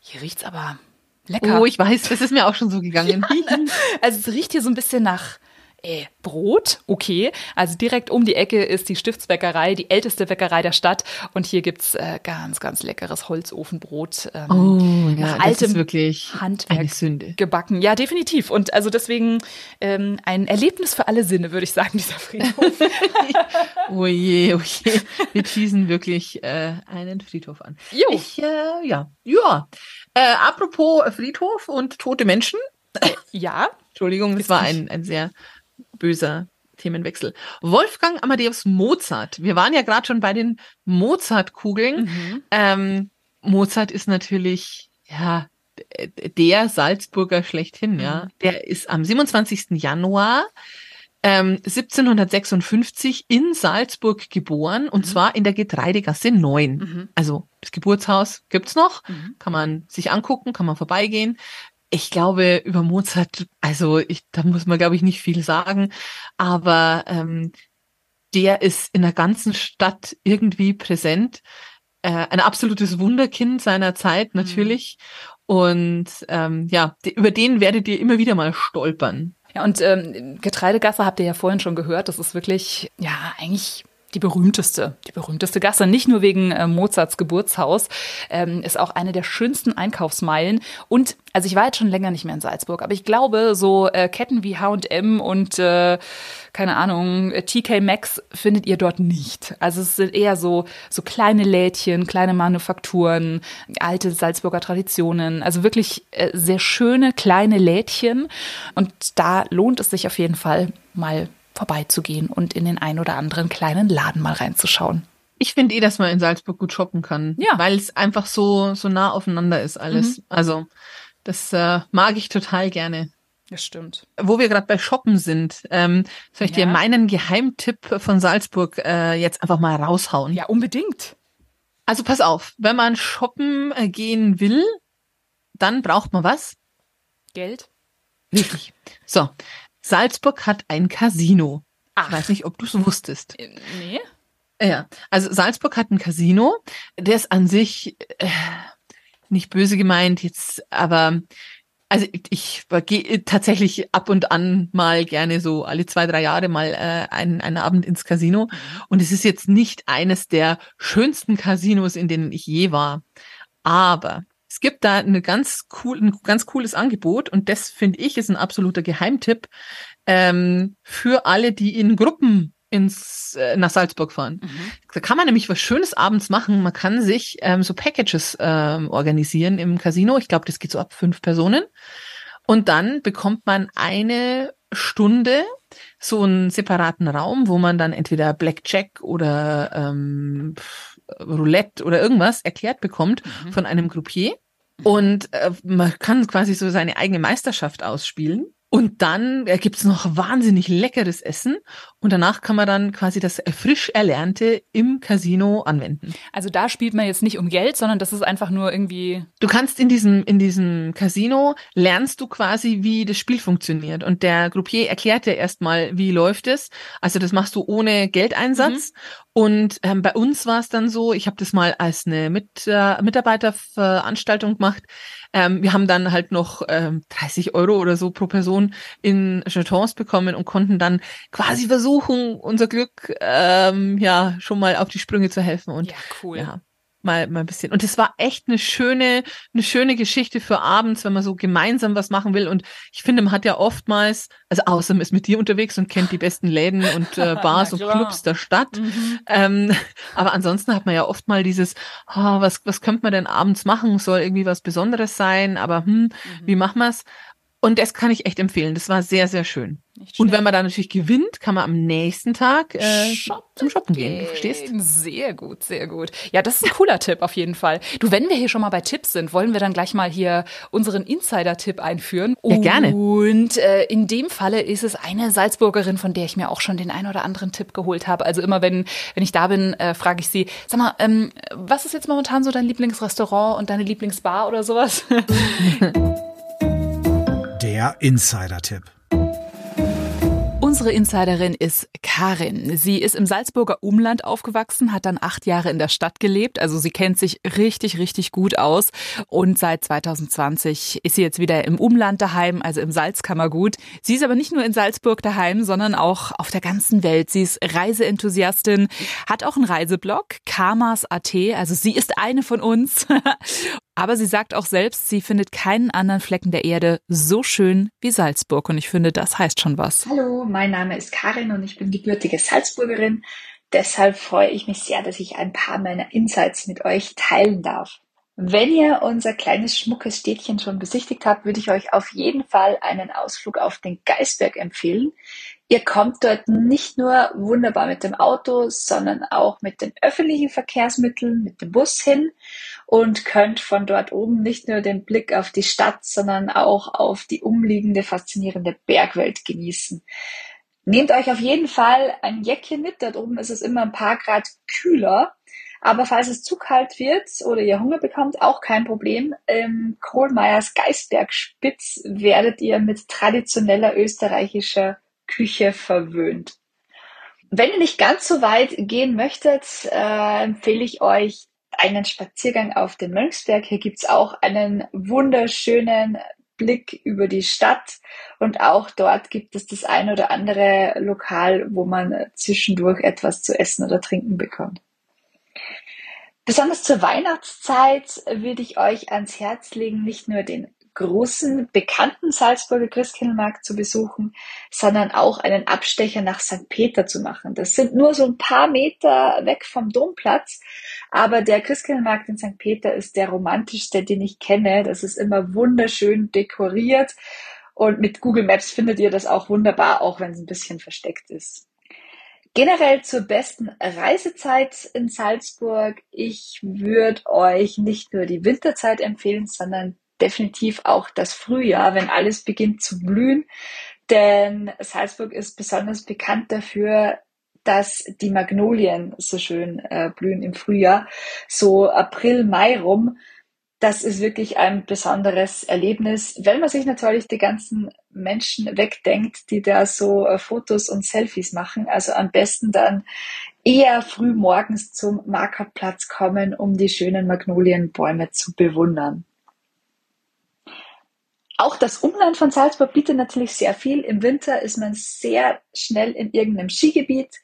hier riecht's aber lecker. Oh, ich weiß, das ist mir auch schon so gegangen. *laughs* Also es riecht hier so ein bisschen nach äh, Brot, okay. Also direkt um die Ecke ist die Stiftsbäckerei, die älteste Bäckerei der Stadt. Und hier gibt's äh, ganz, ganz leckeres Holzofenbrot. Ähm, Oh, ja, nach das ist wirklich Handwerk eine Sünde. gebacken. Ja, definitiv. Und also deswegen ähm, ein Erlebnis für alle Sinne, würde ich sagen, *laughs* dieser Friedhof. *laughs* Oh je, oh je. Wir teasen wirklich äh, einen Friedhof an. Jo. Ich, äh, ja, ja. Äh, apropos Friedhof und tote Menschen. ja, *laughs* Entschuldigung, das war ein, ein sehr böser Themenwechsel. Wolfgang Amadeus Mozart. Wir waren ja gerade schon bei den Mozart-Kugeln. Mhm. Ähm, Mozart ist natürlich, ja, der Salzburger schlechthin, ja. Mhm. Der ist am 27. Januar ähm, 1756 in Salzburg geboren und zwar in der Getreidegasse 9. Mhm. Also das Geburtshaus gibt's noch, Mhm. kann man sich angucken, kann man vorbeigehen. Ich glaube, über Mozart, also ich, da muss man, glaube ich, nicht viel sagen, aber ähm, der ist in der ganzen Stadt irgendwie präsent. Äh, ein absolutes Wunderkind seiner Zeit natürlich. Und ähm, ja, über den werdet ihr immer wieder mal stolpern. Ja, und ähm, Getreidegasse habt ihr ja vorhin schon gehört. Das ist wirklich, ja, eigentlich die berühmteste, die berühmteste Gasse. Nicht nur wegen äh, Mozarts Geburtshaus, ähm, ist auch eine der schönsten Einkaufsmeilen. Und, also ich war jetzt schon länger nicht mehr in Salzburg, aber ich glaube, so äh, Ketten wie H&M und, äh, keine Ahnung, äh, TK Maxx findet ihr dort nicht. Also es sind eher so, so kleine Lädchen, kleine Manufakturen, alte Salzburger Traditionen. Also wirklich äh, sehr schöne kleine Lädchen. Und da lohnt es sich auf jeden Fall mal vorbeizugehen und in den ein oder anderen kleinen Laden mal reinzuschauen. Ich finde eh, dass man in Salzburg gut shoppen kann, Ja. weil es einfach so so nah aufeinander ist alles. Also das äh, mag ich total gerne. Das stimmt. Wo wir gerade bei Shoppen sind, ähm, soll ich dir Ja. meinen Geheimtipp von Salzburg äh, jetzt einfach mal raushauen? Ja, unbedingt. Also pass auf, wenn man shoppen äh, gehen will, dann braucht man was? Geld? Richtig. So. Salzburg hat ein Casino. Ach. Ich weiß nicht, ob du es wusstest. Äh, Nee? Ja, also Salzburg hat ein Casino, der ist an sich äh, nicht böse gemeint jetzt, aber also ich, ich gehe tatsächlich ab und an mal gerne so alle zwei, drei Jahre mal äh, einen, einen Abend ins Casino. Und es ist jetzt nicht eines der schönsten Casinos, in denen ich je war. Aber es gibt da eine ganz cool, ein ganz cooles Angebot und das finde ich ist ein absoluter Geheimtipp ähm, für alle, die in Gruppen ins äh, nach Salzburg fahren. Da kann man nämlich was Schönes abends machen. Man kann sich ähm, so Packages ähm, organisieren im Casino. Ich glaube, das geht so ab fünf Personen. Und dann bekommt man eine Stunde so einen separaten Raum, wo man dann entweder Blackjack oder ähm, Roulette oder irgendwas erklärt bekommt von einem Groupier. Und äh, man kann quasi so seine eigene Meisterschaft ausspielen. Und dann gibt's noch wahnsinnig leckeres Essen. Und danach kann man dann quasi das frisch Erlernte im Casino anwenden. Also da spielt man jetzt nicht um Geld, sondern das ist einfach nur irgendwie. Du kannst in diesem, in diesem Casino lernst du quasi, wie das Spiel funktioniert. Und der Groupier erklärt dir erstmal, wie läuft es. Also das machst du ohne Geldeinsatz. Und ähm, bei uns war es dann so, ich habe das mal als eine Mit, äh, Mitarbeiterveranstaltung gemacht. Ähm, wir haben dann halt noch ähm, 30 Euro oder so pro Person in Jetons bekommen und konnten dann quasi versuchen, unser Glück ähm, ja schon mal auf die Sprünge zu helfen. Und Ja, cool. ja, mal, mal ein bisschen. Und es war echt eine schöne, eine schöne Geschichte für abends, wenn man so gemeinsam was machen will. Und ich finde, man hat ja oftmals, also außer man ist mit dir unterwegs und kennt die besten Läden und äh, *laughs* Bars und. Clubs der Stadt. Mhm. Ähm, aber ansonsten hat man ja oft mal dieses, ah, was, was könnte man denn abends machen? Soll irgendwie was Besonderes sein, aber hm, wie machen wir's? Und das kann ich echt empfehlen. Das war sehr, sehr schön. Und wenn man da natürlich gewinnt, kann man am nächsten Tag äh, zum Shoppen gehen. Du verstehst? Sehr gut, sehr gut. Ja, das ist ein cooler Tipp auf jeden Fall. Du, wenn wir hier schon mal bei Tipps sind, wollen wir dann gleich mal hier unseren Insider-Tipp einführen. Ja, gerne. Und äh, in dem Falle ist es eine Salzburgerin, von der ich mir auch schon den ein oder anderen Tipp geholt habe. Also immer wenn, wenn ich da bin, äh, frage ich sie, sag mal, ähm, was ist jetzt momentan so dein Lieblingsrestaurant und deine Lieblingsbar oder sowas? *laughs* *laughs* Der Insider-Tipp. Unsere Insiderin ist Karin. Sie ist im Salzburger Umland aufgewachsen, hat dann acht Jahre in der Stadt gelebt. Also sie kennt sich richtig, richtig gut aus. Und seit 2020 ist sie jetzt wieder im Umland daheim, also im Salzkammergut. Sie ist aber nicht nur in Salzburg daheim, sondern auch auf der ganzen Welt. Sie ist Reiseenthusiastin, hat auch einen Reiseblog, Kamas.at. Also sie ist eine von uns. *laughs* Aber sie sagt auch selbst, sie findet keinen anderen Flecken der Erde so schön wie Salzburg. Und ich finde, das heißt schon was. Hallo, mein Name ist Karin und ich bin gebürtige Salzburgerin. Deshalb freue ich mich sehr, dass ich ein paar meiner Insights mit euch teilen darf. Wenn ihr unser kleines schmuckes Städtchen schon besichtigt habt, würde ich euch auf jeden Fall einen Ausflug auf den Geisberg empfehlen. Ihr kommt dort nicht nur wunderbar mit dem Auto, sondern auch mit den öffentlichen Verkehrsmitteln, mit dem Bus hin und könnt von dort oben nicht nur den Blick auf die Stadt, sondern auch auf die umliegende faszinierende Bergwelt genießen. Nehmt euch auf jeden Fall ein Jäckchen mit. Dort oben ist es immer ein paar Grad kühler. Aber falls es zu kalt wird oder ihr Hunger bekommt, auch kein Problem. Im Kohlmeiers Geisbergspitz werdet ihr mit traditioneller österreichischer Küche verwöhnt. Wenn ihr nicht ganz so weit gehen möchtet, äh, empfehle ich euch einen Spaziergang auf den Mönchsberg. Hier gibt's auch einen wunderschönen Blick über die Stadt und auch dort gibt es das ein oder andere Lokal, wo man zwischendurch etwas zu essen oder trinken bekommt. Besonders zur Weihnachtszeit würde ich euch ans Herz legen, nicht nur den großen, bekannten Salzburger Christkindlmarkt zu besuchen, sondern auch einen Abstecher nach St. Peter zu machen. Das sind nur so ein paar Meter weg vom Domplatz, aber der Christkindlmarkt in St. Peter ist der romantischste, den ich kenne. Das ist immer wunderschön dekoriert und mit Google Maps findet ihr das auch wunderbar, auch wenn es ein bisschen versteckt ist. Generell zur besten Reisezeit in Salzburg. Ich würde euch nicht nur die Winterzeit empfehlen, sondern definitiv auch das Frühjahr, wenn alles beginnt zu blühen. Denn Salzburg ist besonders bekannt dafür, dass die Magnolien so schön äh, blühen im Frühjahr. So April, Mai rum. Das ist wirklich ein besonderes Erlebnis, wenn man sich natürlich die ganzen Menschen wegdenkt, die da so äh, Fotos und Selfies machen. Also am besten dann eher früh morgens zum Markerplatz kommen, um die schönen Magnolienbäume zu bewundern. Auch das Umland von Salzburg bietet natürlich sehr viel. Im Winter ist man sehr schnell in irgendeinem Skigebiet.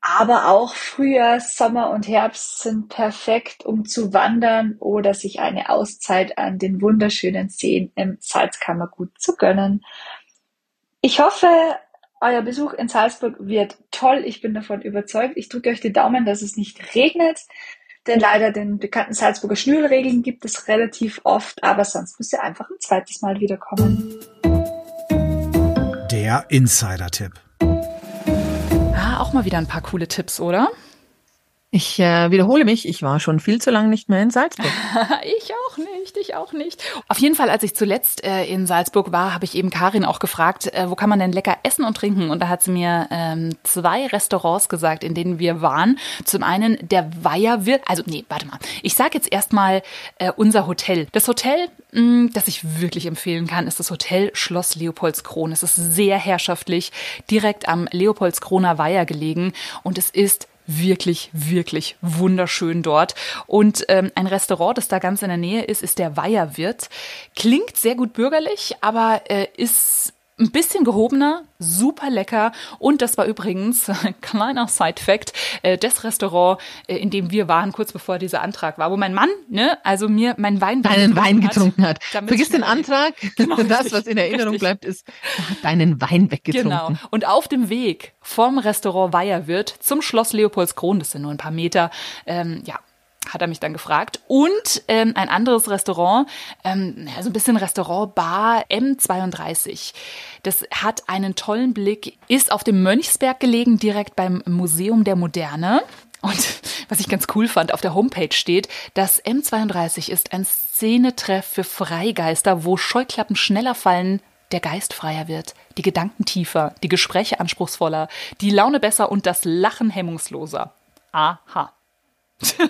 Aber auch Frühjahr, Sommer und Herbst sind perfekt, um zu wandern oder sich eine Auszeit an den wunderschönen Seen im Salzkammergut zu gönnen. Ich hoffe, euer Besuch in Salzburg wird toll. Ich bin davon überzeugt. Ich drücke euch die Daumen, dass es nicht regnet, denn leider den bekannten Salzburger Schnürregeln gibt es relativ oft, aber sonst müsst ihr einfach ein zweites Mal wiederkommen. Der Insider-Tipp auch mal wieder ein paar coole Tipps, oder? Ich äh, wiederhole mich, ich war schon viel zu lange nicht mehr in Salzburg. *laughs* ich auch nicht, ich auch nicht. Auf jeden Fall, als ich zuletzt äh, in Salzburg war, habe ich eben Karin auch gefragt, äh, wo kann man denn lecker essen und trinken? Und da hat sie mir ähm, zwei Restaurants gesagt, in denen wir waren. Zum einen der Weiherwirt, also nee, warte mal. Ich sage jetzt erstmal äh, unser Hotel. Das Hotel, mh, mm, das ich wirklich empfehlen kann, ist das Hotel Schloss Leopoldskron. Es ist sehr herrschaftlich, direkt am Leopoldskroner Weiher gelegen und es ist wirklich, wirklich wunderschön dort. Und ähm, ein Restaurant, das da ganz in der Nähe ist, ist der Weiherwirt. Klingt sehr gut bürgerlich, aber äh, ist ein bisschen gehobener, super lecker. Und das war übrigens, *laughs* kleiner Side-Fact, äh, das Restaurant, äh, in dem wir waren, kurz bevor dieser Antrag war, wo mein Mann, ne, also mir mein Wein deinen Wein getrunken hat. hat. Vergiss den Antrag. *laughs* Genau, das, richtig, was in Erinnerung richtig. bleibt, ist, deinen Wein weggetrunken. Genau. Und auf dem Weg vom Restaurant Weierwirt zum Schloss Leopoldskron, das sind nur ein paar Meter, ähm, ja, hat er mich dann gefragt. Und ähm, ein anderes Restaurant, ähm, so ein bisschen Restaurant Bar M32. Das hat einen tollen Blick, ist auf dem Mönchsberg gelegen, direkt beim Museum der Moderne. Und *laughs* was ich ganz cool fand, auf der Homepage steht, das M32 ist ein Szenetreff für Freigeister, wo Scheuklappen schneller fallen, der Geist freier wird, die Gedanken tiefer, die Gespräche anspruchsvoller, die Laune besser und das Lachen hemmungsloser. Aha.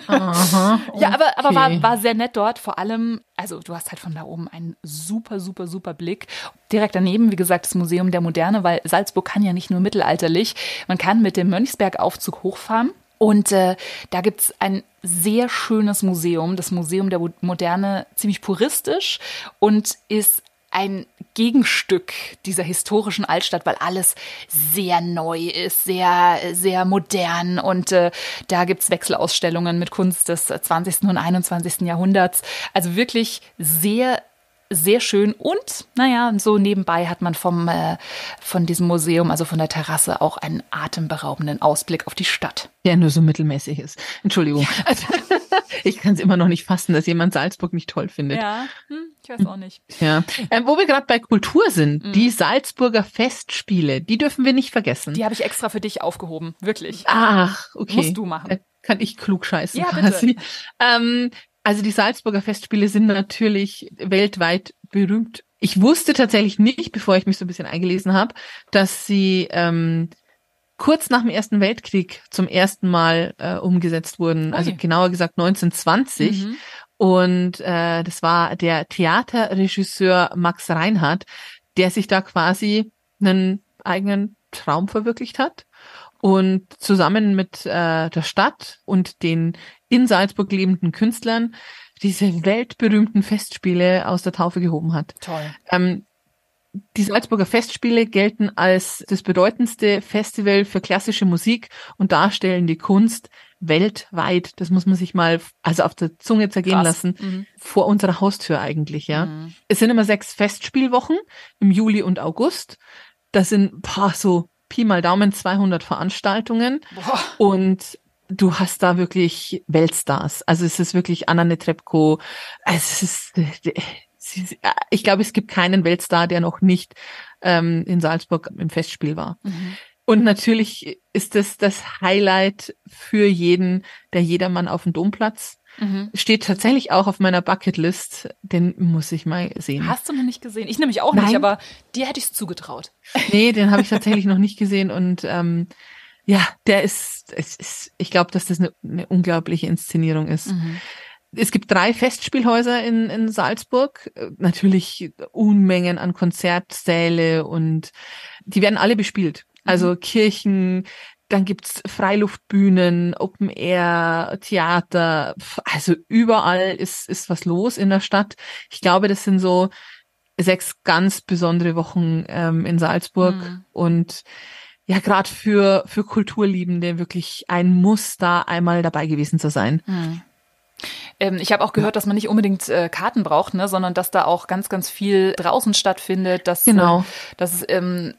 Aha, okay. ja, aber, aber war, war sehr nett dort. Vor allem, also du hast halt von da oben einen super, super, super Blick. Direkt daneben, wie gesagt, das Museum der Moderne, weil Salzburg kann ja nicht nur mittelalterlich. Man kann mit dem Mönchsbergaufzug hochfahren. Und äh, da gibt's ein sehr schönes Museum, das Museum der Moderne, ziemlich puristisch und ist ein Gegenstück dieser historischen Altstadt, weil alles sehr neu ist, sehr, sehr modern und äh, da gibt's Wechselausstellungen mit Kunst des 20. und 21. Jahrhunderts. Also wirklich sehr sehr schön und naja, so nebenbei hat man vom, äh, von diesem Museum, also von der Terrasse, auch einen atemberaubenden Ausblick auf die Stadt. Der nur so mittelmäßig ist. Entschuldigung. Also, *laughs* ich kann es immer noch nicht fassen, dass jemand Salzburg nicht toll findet. Ja, hm, ich weiß auch nicht. Ja. Ähm, wo wir gerade bei Kultur sind, mhm. die Salzburger Festspiele, die dürfen wir nicht vergessen. Die habe ich extra für dich aufgehoben, wirklich. Ach, okay. Musst du machen. Da kann ich klug scheißen ja, quasi. Ähm, also die Salzburger Festspiele sind natürlich weltweit berühmt. Ich wusste tatsächlich nicht, bevor ich mich so ein bisschen eingelesen habe, dass sie ähm, kurz nach dem Ersten Weltkrieg zum ersten Mal äh, umgesetzt wurden. Okay. Also genauer gesagt 1920. Mhm. Und äh, das war der Theaterregisseur Max Reinhardt, der sich da quasi einen eigenen Traum verwirklicht hat und zusammen mit äh, der Stadt und den in Salzburg lebenden Künstlern diese weltberühmten Festspiele aus der Taufe gehoben hat. Toll. Ähm, die Salzburger Festspiele gelten als das bedeutendste Festival für klassische Musik und darstellende Kunst weltweit. Das muss man sich mal also auf der Zunge zergehen Krass. lassen. Mhm. Vor unserer Haustür eigentlich, ja. Mhm. Es sind immer sechs Festspielwochen im Juli und August. Das sind ein paar so Pi mal Daumen 200 Veranstaltungen Boah. und du hast da wirklich Weltstars. Also es ist wirklich Anna Netrebko. Es ist, ich glaube, es gibt keinen Weltstar, der noch nicht ähm, in Salzburg im Festspiel war. Mhm. Und natürlich ist das das Highlight für jeden, der Jedermann auf dem Domplatz. Mhm. Steht tatsächlich auch auf meiner Bucketlist. Den muss ich mal sehen. Hast du noch nicht gesehen? Ich nämlich auch Nein. nicht, aber dir hätte ich es zugetraut. *laughs* Nee, den habe ich tatsächlich noch nicht gesehen. Und ähm, ja, der ist, es ist ich glaube, dass das eine, eine unglaubliche Inszenierung ist. Mhm. Es gibt drei Festspielhäuser in, in Salzburg. Natürlich Unmengen an Konzertsäle und die werden alle bespielt. Also mhm. Kirchen, dann gibt's Freiluftbühnen, Open Air, Theater. Also überall ist, ist was los in der Stadt. Ich glaube, das sind so sechs ganz besondere Wochen ähm, in Salzburg mhm. und ja, gerade für, für Kulturliebende wirklich ein Muss, da einmal dabei gewesen zu sein. Mhm. Ähm, ich habe auch gehört, dass man nicht unbedingt äh, Karten braucht, ne, sondern dass da auch ganz, ganz viel draußen stattfindet, dass, genau. äh, dass ähm,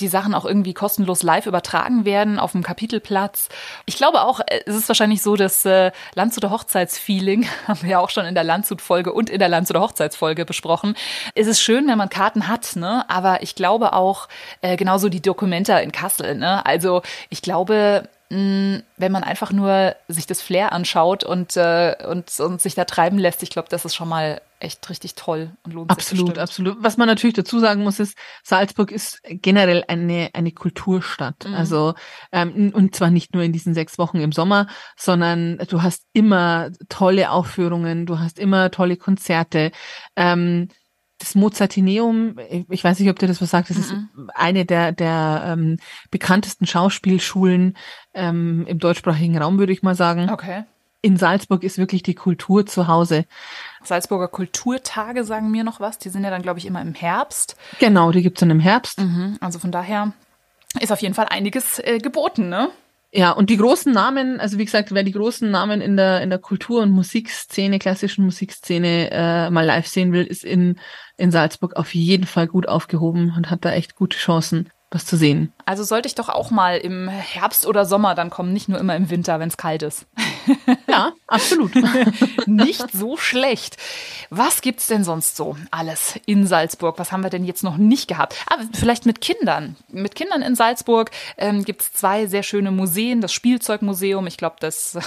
die Sachen auch irgendwie kostenlos live übertragen werden auf dem Kapitelplatz. Ich glaube auch, äh, es ist wahrscheinlich so, dass äh, Landshuter Hochzeitsfeeling, *laughs* haben wir ja auch schon in der Landshut-Folge und in der Landshuter Hochzeitsfolge besprochen. Es ist schön, wenn man Karten hat, ne? aber ich glaube auch, äh, genauso die Dokumenta in Kassel. Ne? Also ich glaube, wenn man einfach nur sich das Flair anschaut und, äh, und, und sich da treiben lässt, ich glaube, das ist schon mal echt richtig toll und lohnt absolut, sich. Absolut, absolut. Was man natürlich dazu sagen muss, ist, Salzburg ist generell eine, eine Kulturstadt. Mhm. Also, ähm, und zwar nicht nur in diesen sechs Wochen im Sommer, sondern du hast immer tolle Aufführungen, du hast immer tolle Konzerte. Ähm, das Mozartineum, ich weiß nicht, ob dir das was sagt, das ist mhm. eine der, der ähm, bekanntesten Schauspielschulen ähm, im deutschsprachigen Raum, würde ich mal sagen. Okay. In Salzburg ist wirklich die Kultur zu Hause. Salzburger Kulturtage sagen mir noch was. Die sind ja dann, glaube ich, immer im Herbst. Genau, die gibt's dann im Herbst. Mhm. Also von daher ist auf jeden Fall einiges äh, geboten, ne? Ja, und die großen Namen, also wie gesagt, wer die großen Namen in der, in der Kultur- und Musikszene, klassischen Musikszene äh, mal live sehen will, ist in, in Salzburg auf jeden Fall gut aufgehoben und hat da echt gute Chancen was zu sehen. Also sollte ich doch auch mal im Herbst oder Sommer dann kommen, nicht nur immer im Winter, wenn es kalt ist. *laughs* Ja, absolut. *laughs* nicht so schlecht. Was gibt's denn sonst so alles in Salzburg? Was haben wir denn jetzt noch nicht gehabt? Aber ah, vielleicht mit Kindern. Mit Kindern in Salzburg ähm, gibt's zwei sehr schöne Museen. Das Spielzeugmuseum, ich glaube, das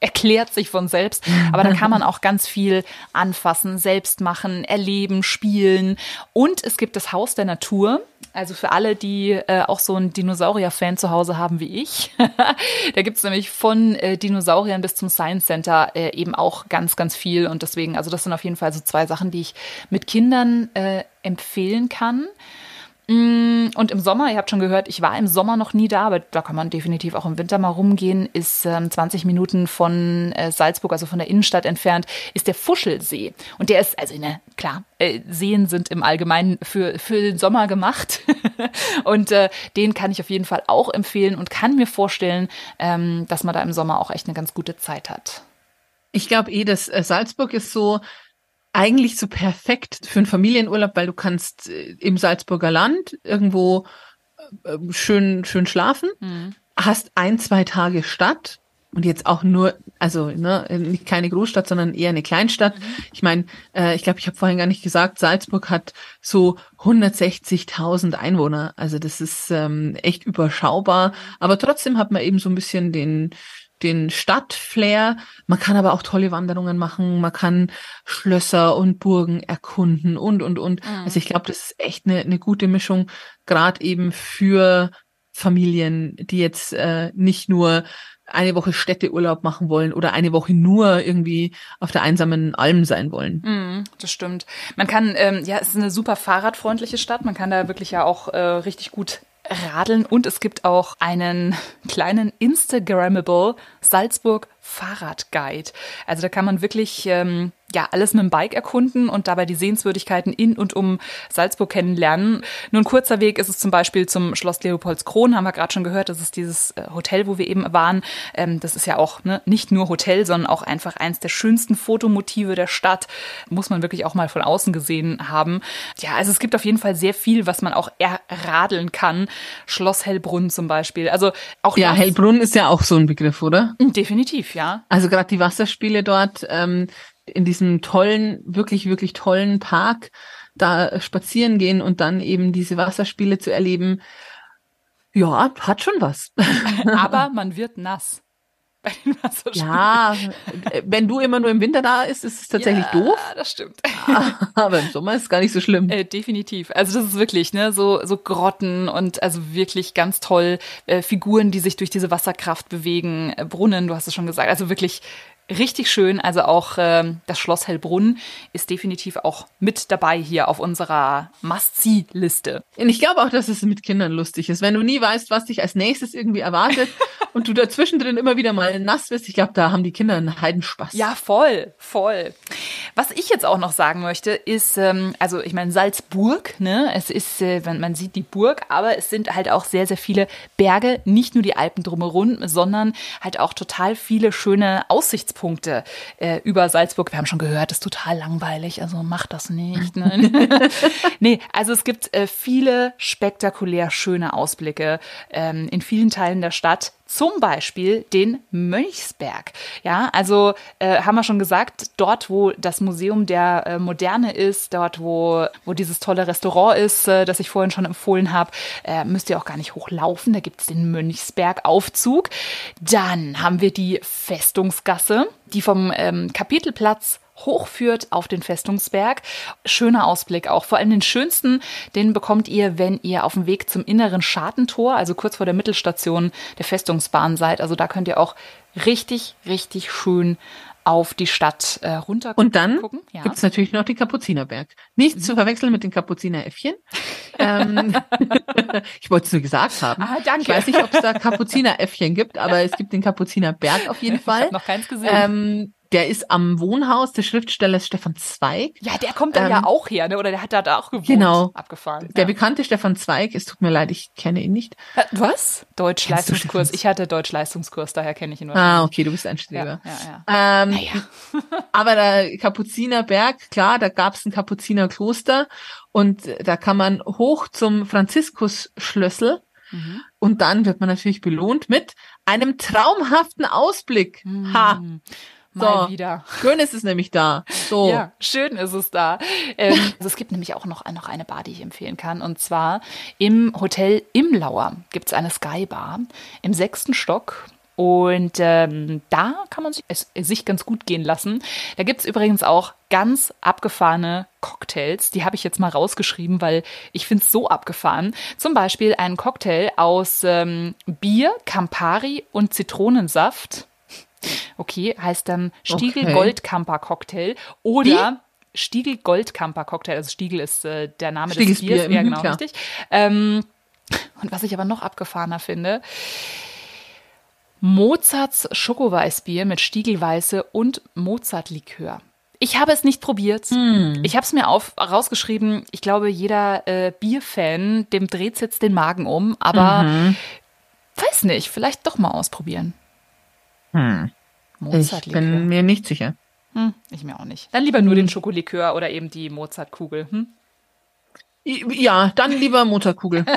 erklärt sich von selbst. Aber da kann man auch ganz viel anfassen, selbst machen, erleben, spielen. Und es gibt das Haus der Natur. Also für alle, die äh, auch so einen Dinosaurier-Fan zu Hause haben wie ich. *laughs* da gibt's nämlich von äh, Dinosauriern bis zum Science Center äh, eben auch ganz, ganz viel. Und deswegen, also das sind auf jeden Fall so zwei Sachen, die ich mit Kindern äh, empfehlen kann. Mm, und im Sommer, ihr habt schon gehört, ich war im Sommer noch nie da, aber da kann man definitiv auch im Winter mal rumgehen, ist ähm, 20 Minuten von äh, Salzburg, also von der Innenstadt entfernt, ist der Fuschelsee. Und der ist, also ne, klar, äh, Seen sind im Allgemeinen für, für den Sommer gemacht. *laughs* und äh, den kann ich auf jeden Fall auch empfehlen und kann mir vorstellen, ähm, dass man da im Sommer auch echt eine ganz gute Zeit hat. Ich glaube eh, dass äh, Salzburg ist so eigentlich so perfekt für einen Familienurlaub, weil du kannst äh, im Salzburger Land irgendwo äh, äh, schön, schön schlafen, mhm. hast ein, zwei Tage Stadt und jetzt auch nur, also ne, nicht keine Großstadt, sondern eher eine Kleinstadt. Mhm. Ich meine, äh, ich glaube, ich habe vorhin gar nicht gesagt, Salzburg hat so 160.000 Einwohner. Also das ist ähm, echt überschaubar. Aber trotzdem hat man eben so ein bisschen den den Stadtflair. Man kann aber auch tolle Wanderungen machen. Man kann Schlösser und Burgen erkunden und, und, und. Mhm. Also ich glaube, das ist echt eine, eine gute Mischung, gerade eben für Familien, die jetzt äh, nicht nur eine Woche Städteurlaub machen wollen oder eine Woche nur irgendwie auf der einsamen Alm sein wollen. Mm, das stimmt. Man kann, ähm, ja, es ist eine super fahrradfreundliche Stadt. Man kann da wirklich ja auch äh, richtig gut radeln und es gibt auch einen kleinen Instagrammable Salzburg Fahrradguide. Also da kann man wirklich ähm, ja alles mit dem Bike erkunden und dabei die Sehenswürdigkeiten in und um Salzburg kennenlernen. Nur ein kurzer Weg ist es zum Beispiel zum Schloss Leopoldskron, haben wir gerade schon gehört. Das ist dieses äh, Hotel, wo wir eben waren. Ähm, das ist ja auch ne, nicht nur Hotel, sondern auch einfach eins der schönsten Fotomotive der Stadt. Muss man wirklich auch mal von außen gesehen haben. Ja, also es gibt auf jeden Fall sehr viel, was man auch erradeln kann. Schloss Hellbrunn zum Beispiel. Also auch ja, Hellbrunn ist ja auch so ein Begriff, oder? Definitiv, ja. Also gerade die Wasserspiele dort ähm, in diesem tollen, wirklich, wirklich tollen Park da spazieren gehen und dann eben diese Wasserspiele zu erleben, ja, hat schon was. *laughs* Aber *laughs* man wird nass. Bei den Ja, wenn du immer nur im Winter da bist, ist es tatsächlich ja, doof. Ja, das stimmt. *laughs* Aber im Sommer ist es gar nicht so schlimm. Äh, definitiv. Also das ist wirklich, ne, so, so Grotten und also wirklich ganz toll. Äh, Figuren, die sich durch diese Wasserkraft bewegen, äh, Brunnen, du hast es schon gesagt. Also wirklich richtig schön. Also auch ähm, das Schloss Hellbrunn ist definitiv auch mit dabei hier auf unserer Must-See-Liste. Und ich glaube auch, dass es mit Kindern lustig ist. Wenn du nie weißt, was dich als nächstes irgendwie erwartet *laughs* und du dazwischen drin immer wieder mal nass wirst, ich glaube, da haben die Kinder einen Heidenspaß. Ja, voll, voll. Was ich jetzt auch noch sagen möchte, ist, ähm, also ich meine, Salzburg, ne? Es ist, äh, man sieht die Burg, aber es sind halt auch sehr, sehr viele Berge, nicht nur die Alpen drumherum, sondern halt auch total viele schöne Aussichtspunkte äh, über Salzburg. Wir haben schon gehört, das ist total langweilig, also macht das nicht. Ne? *laughs* nee, also es gibt äh, viele spektakulär schöne Ausblicke ähm, in vielen Teilen der Stadt zum Beispiel den Mönchsberg. Ja, also äh, haben wir schon gesagt, dort, wo das Museum der äh, Moderne ist, dort, wo, wo dieses tolle Restaurant ist, äh, das ich vorhin schon empfohlen habe, äh, müsst ihr auch gar nicht hochlaufen. Da gibt's den Mönchsberg-Aufzug. Dann haben wir die Festungsgasse, die vom ähm, Kapitelplatz hochführt auf den Festungsberg. Schöner Ausblick auch. Vor allem den schönsten, den bekommt ihr, wenn ihr auf dem Weg zum inneren Schartentor, also kurz vor der Mittelstation der Festungsbahn seid. Also da könnt ihr auch richtig, richtig schön auf die Stadt äh, runter Und dann gucken. Ja. gibt's natürlich noch den Kapuzinerberg. Nicht zu verwechseln mit den Kapuzineräffchen. ähm, *laughs* ich wollte es nur gesagt haben. Ah, danke. Ich weiß nicht, ob es da Kapuzineräffchen gibt, aber es gibt den Kapuzinerberg auf jeden Ich Fall. habe noch keins gesehen. Ähm, der ist am Wohnhaus des Schriftstellers Stefan Zweig. ja, der kommt dann ähm, ja auch her, ne? Oder der hat da auch gewohnt. Genau. Abgefahren. Der ja. bekannte Stefan Zweig, es tut mir leid, ich kenne ihn nicht. Äh, Was? Deutsch-Leistungskurs. Ich hatte Deutsch-Leistungskurs, daher kenne ich ihn Ah, okay, du bist ein Streber. ja, ja. Ähm, Naja. *laughs* aber der Kapuzinerberg, klar, da gab es ein Kapuzinerkloster und da kann man hoch zum Franziskusschlössel Mhm. und dann wird man natürlich belohnt mit einem traumhaften Ausblick. Ha, Hm, Mal So. wieder. schön ist es nämlich da. So. Ja, schön ist es da. Ähm, also *laughs* es gibt nämlich auch noch, noch eine Bar, die ich empfehlen kann. Und zwar im Hotel Imlauer gibt es eine Skybar im sechsten Stock. Und ähm, da kann man sich, es, sich ganz gut gehen lassen. Da gibt es übrigens auch ganz abgefahrene Cocktails. Die habe ich jetzt mal rausgeschrieben, weil ich finde es so abgefahren. Zum Beispiel einen Cocktail aus ähm, Bier, Campari und Zitronensaft. Okay, heißt dann Stiegel Okay. Goldkamper Cocktail oder Stiegel Goldkamper Cocktail. Also Stiegel ist äh, der Name des Biers. Bier, Ja, mhm, genau, klar. richtig. Ähm, und was ich aber noch abgefahrener finde, Mozarts Schokoweißbier mit Stiegelweiße und Mozartlikör. Ich habe es nicht probiert. Hm. Ich habe es mir auf, rausgeschrieben. Ich glaube, jeder äh, Bierfan, dem dreht jetzt den Magen um. Aber Mhm. weiß nicht, vielleicht doch mal ausprobieren. Hm. Ich Mozartlikör. bin mir nicht sicher. Hm, ich mir auch nicht. Dann lieber nur den Schokolikör oder eben die Mozartkugel. Hm? Ja, dann lieber Motorkugel. *laughs*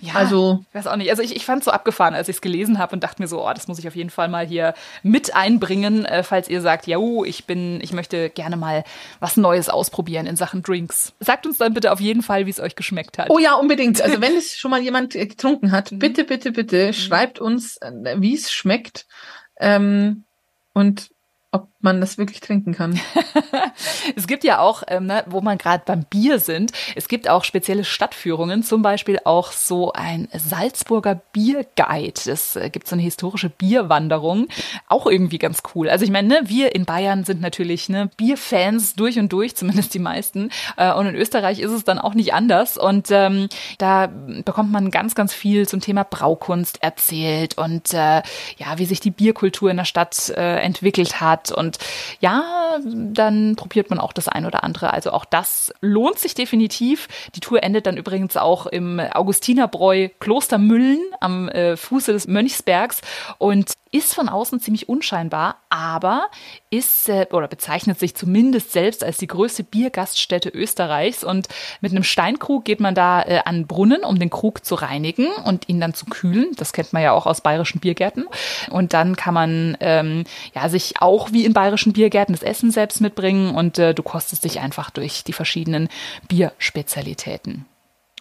Ja, Also- ich weiß auch nicht. Also ich, ich fand es so abgefahren, als ich es gelesen habe und dachte mir so, oh, das muss ich auf jeden Fall mal hier mit einbringen, äh, falls ihr sagt, ja, uh, ich bin, ich möchte gerne mal was Neues ausprobieren in Sachen Drinks. Sagt uns dann bitte auf jeden Fall, wie es euch geschmeckt hat. Oh ja, unbedingt. Also *laughs* wenn es schon mal jemand äh, getrunken Mhm. hat, bitte, bitte, bitte schreibt uns, äh, wie es schmeckt ähm, und ob man das wirklich trinken kann. *laughs* Es gibt ja auch, ähm, ne, wo man gerade beim Bier sind, es gibt auch spezielle Stadtführungen, zum Beispiel auch so ein Salzburger Bierguide. Es äh, gibt so eine historische Bierwanderung, auch irgendwie ganz cool. Also ich meine, ne, wir in Bayern sind natürlich ne, Bierfans durch und durch, zumindest die meisten. Äh, und in Österreich ist es dann auch nicht anders. Und ähm, da bekommt man ganz, ganz viel zum Thema Braukunst erzählt und äh, ja, wie sich die Bierkultur in der Stadt äh, entwickelt hat. Und ja, dann probiert man auch das ein oder andere. Also auch das lohnt sich definitiv. Die Tour endet dann übrigens auch im Augustinerbräu Klostermüllen am äh, Fuße des Mönchsbergs und ist von außen ziemlich unscheinbar, aber ist äh, oder bezeichnet sich zumindest selbst als die größte Biergaststätte Österreichs. Und mit einem Steinkrug geht man da äh, an Brunnen, um den Krug zu reinigen und ihn dann zu kühlen. Das kennt man ja auch aus bayerischen Biergärten. Und dann kann man ähm, ja sich auch wie in bayerischen Biergärten das Essen selbst mitbringen und äh, du kostest dich einfach durch die verschiedenen Bierspezialitäten.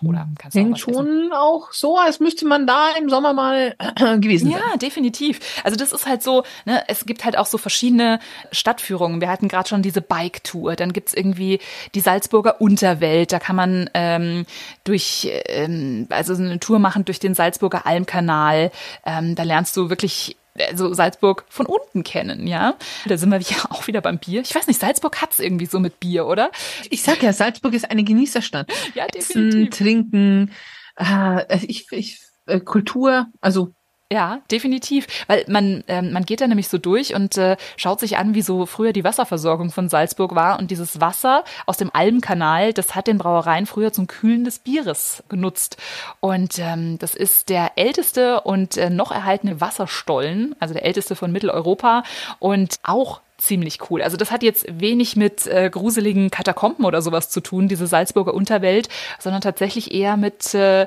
Oder kannst du auch Klingt was essen. schon auch so, als müsste man da im Sommer mal *clears throat* gewesen sein. Ja, definitiv. Also das ist halt so, ne, es gibt halt auch so verschiedene Stadtführungen. Wir hatten gerade schon diese Bike-Tour, dann gibt's irgendwie die Salzburger Unterwelt, da kann man ähm, durch, ähm, also so eine Tour machen durch den Salzburger Almkanal. Ähm, da lernst du wirklich also Salzburg von unten kennen, ja. Da sind wir *laughs* ja auch wieder beim Bier. Ich weiß nicht, Salzburg hat's irgendwie so mit Bier, oder? Ich sag ja, Salzburg ist eine Genießerstadt. Ja, Essen, definitiv. trinken, äh, ich, ich, äh, Kultur, also Ja, definitiv. Weil man, ähm, man geht da nämlich so durch und äh, schaut sich an, wie so früher die Wasserversorgung von Salzburg war. Und dieses Wasser aus dem Almkanal, das hat den Brauereien früher zum Kühlen des Bieres genutzt. Und ähm, das ist der älteste und äh, noch erhaltene Wasserstollen, also der älteste von Mitteleuropa und auch ziemlich cool. Also das hat jetzt wenig mit äh, gruseligen Katakomben oder sowas zu tun, diese Salzburger Unterwelt, sondern tatsächlich eher mit, äh,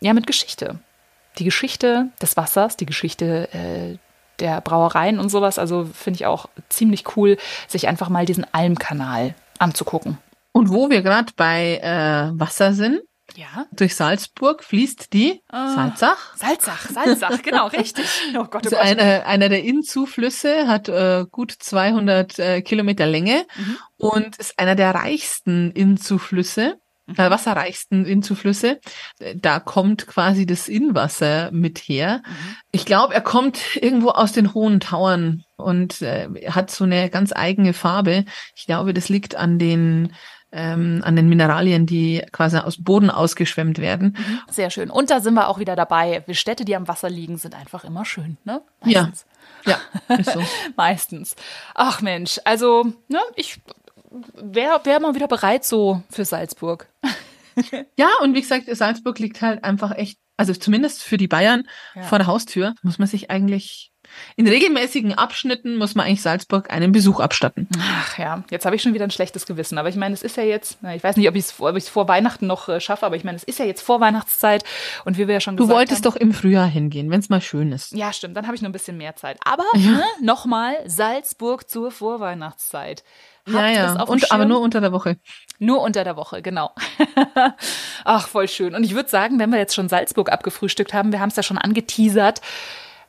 ja, mit Geschichte die Geschichte des Wassers, die Geschichte äh, der Brauereien und sowas. Also finde ich auch ziemlich cool, sich einfach mal diesen Almkanal anzugucken. Und wo wir gerade bei äh, Wasser sind, Ja. durch Salzburg fließt die Ah. Salzach. Salzach, Salzach, genau, *laughs* richtig. Oh Gott, oh Also Gott. einer, der Innenzuflüsse hat äh, gut 200 äh, Kilometer Länge Mhm. und ist einer der reichsten Innenzuflüsse, Mhm. Äh, wasserreichsten Innenzuflüsse. Äh, Da kommt quasi das Innenwasser mit her. Mhm. Ich glaube, er kommt irgendwo aus den hohen Tauern und äh, hat so eine ganz eigene Farbe. Ich glaube, das liegt an den ähm, an den Mineralien, die quasi aus dem Boden ausgeschwemmt werden. Sehr schön. Und da sind wir auch wieder dabei. Wir Städte, die am Wasser liegen, sind einfach immer schön, ne? Ja. Meistens. Ja, ist so. *laughs* Meistens. Ach Mensch, also, ne, ich wäre wär mal wieder bereit so für Salzburg. Ja, und wie gesagt, Salzburg liegt halt einfach echt, also zumindest für die Bayern Ja. vor der Haustür, muss man sich eigentlich, in regelmäßigen Abschnitten muss man eigentlich Salzburg einen Besuch abstatten. Ach ja, jetzt habe ich schon wieder ein schlechtes Gewissen. Aber ich meine, es ist ja jetzt, ich weiß nicht, ob ich es ich's vor Weihnachten noch äh, schaffe, aber ich meine, es ist ja jetzt vor Weihnachtszeit und wie wir ja schon Du gesagt wolltest haben, doch im Frühjahr hingehen, wenn es mal schön ist. Ja, stimmt, dann habe ich noch ein bisschen mehr Zeit. Aber ne, nochmal Salzburg zur Vorweihnachtszeit. Habt ja, es ja. Und, aber nur unter der Woche. Nur unter der Woche, genau. *laughs* Ach, voll schön. Und ich würde sagen, wenn wir jetzt schon Salzburg abgefrühstückt haben, wir haben es ja schon angeteasert,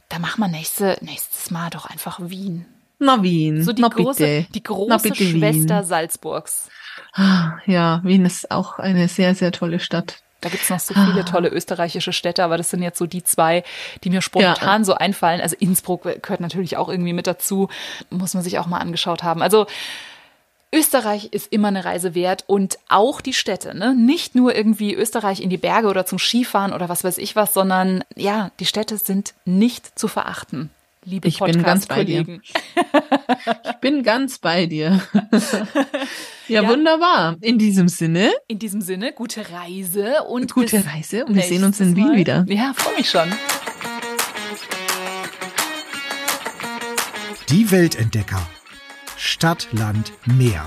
da machen wir nächste, nächstes Mal doch einfach Wien. Na Wien, So die na große, bitte. die große bitte Schwester Wien. Salzburgs. Ah, Ja, Wien ist auch eine sehr, sehr tolle Stadt. Da gibt's noch so Ah. viele tolle österreichische Städte, aber das sind jetzt so die zwei, die mir spontan so einfallen. Also Innsbruck gehört natürlich auch irgendwie mit dazu, muss man sich auch mal angeschaut haben. Also Österreich ist immer eine Reise wert und auch die Städte, ne? Nicht nur irgendwie Österreich in die Berge oder zum Skifahren oder was weiß ich was, sondern ja, die Städte sind nicht zu verachten. Liebe Ich bin ganz bei dir. *laughs* Ich bin ganz bei dir. *laughs* ja, Ja. wunderbar. In diesem Sinne, In diesem Sinne, gute Reise und gute bis Reise und wir sehen uns in Wien Mal. wieder. Ja, freue mich schon. Die Weltentdecker. Stadt, Land, Meer.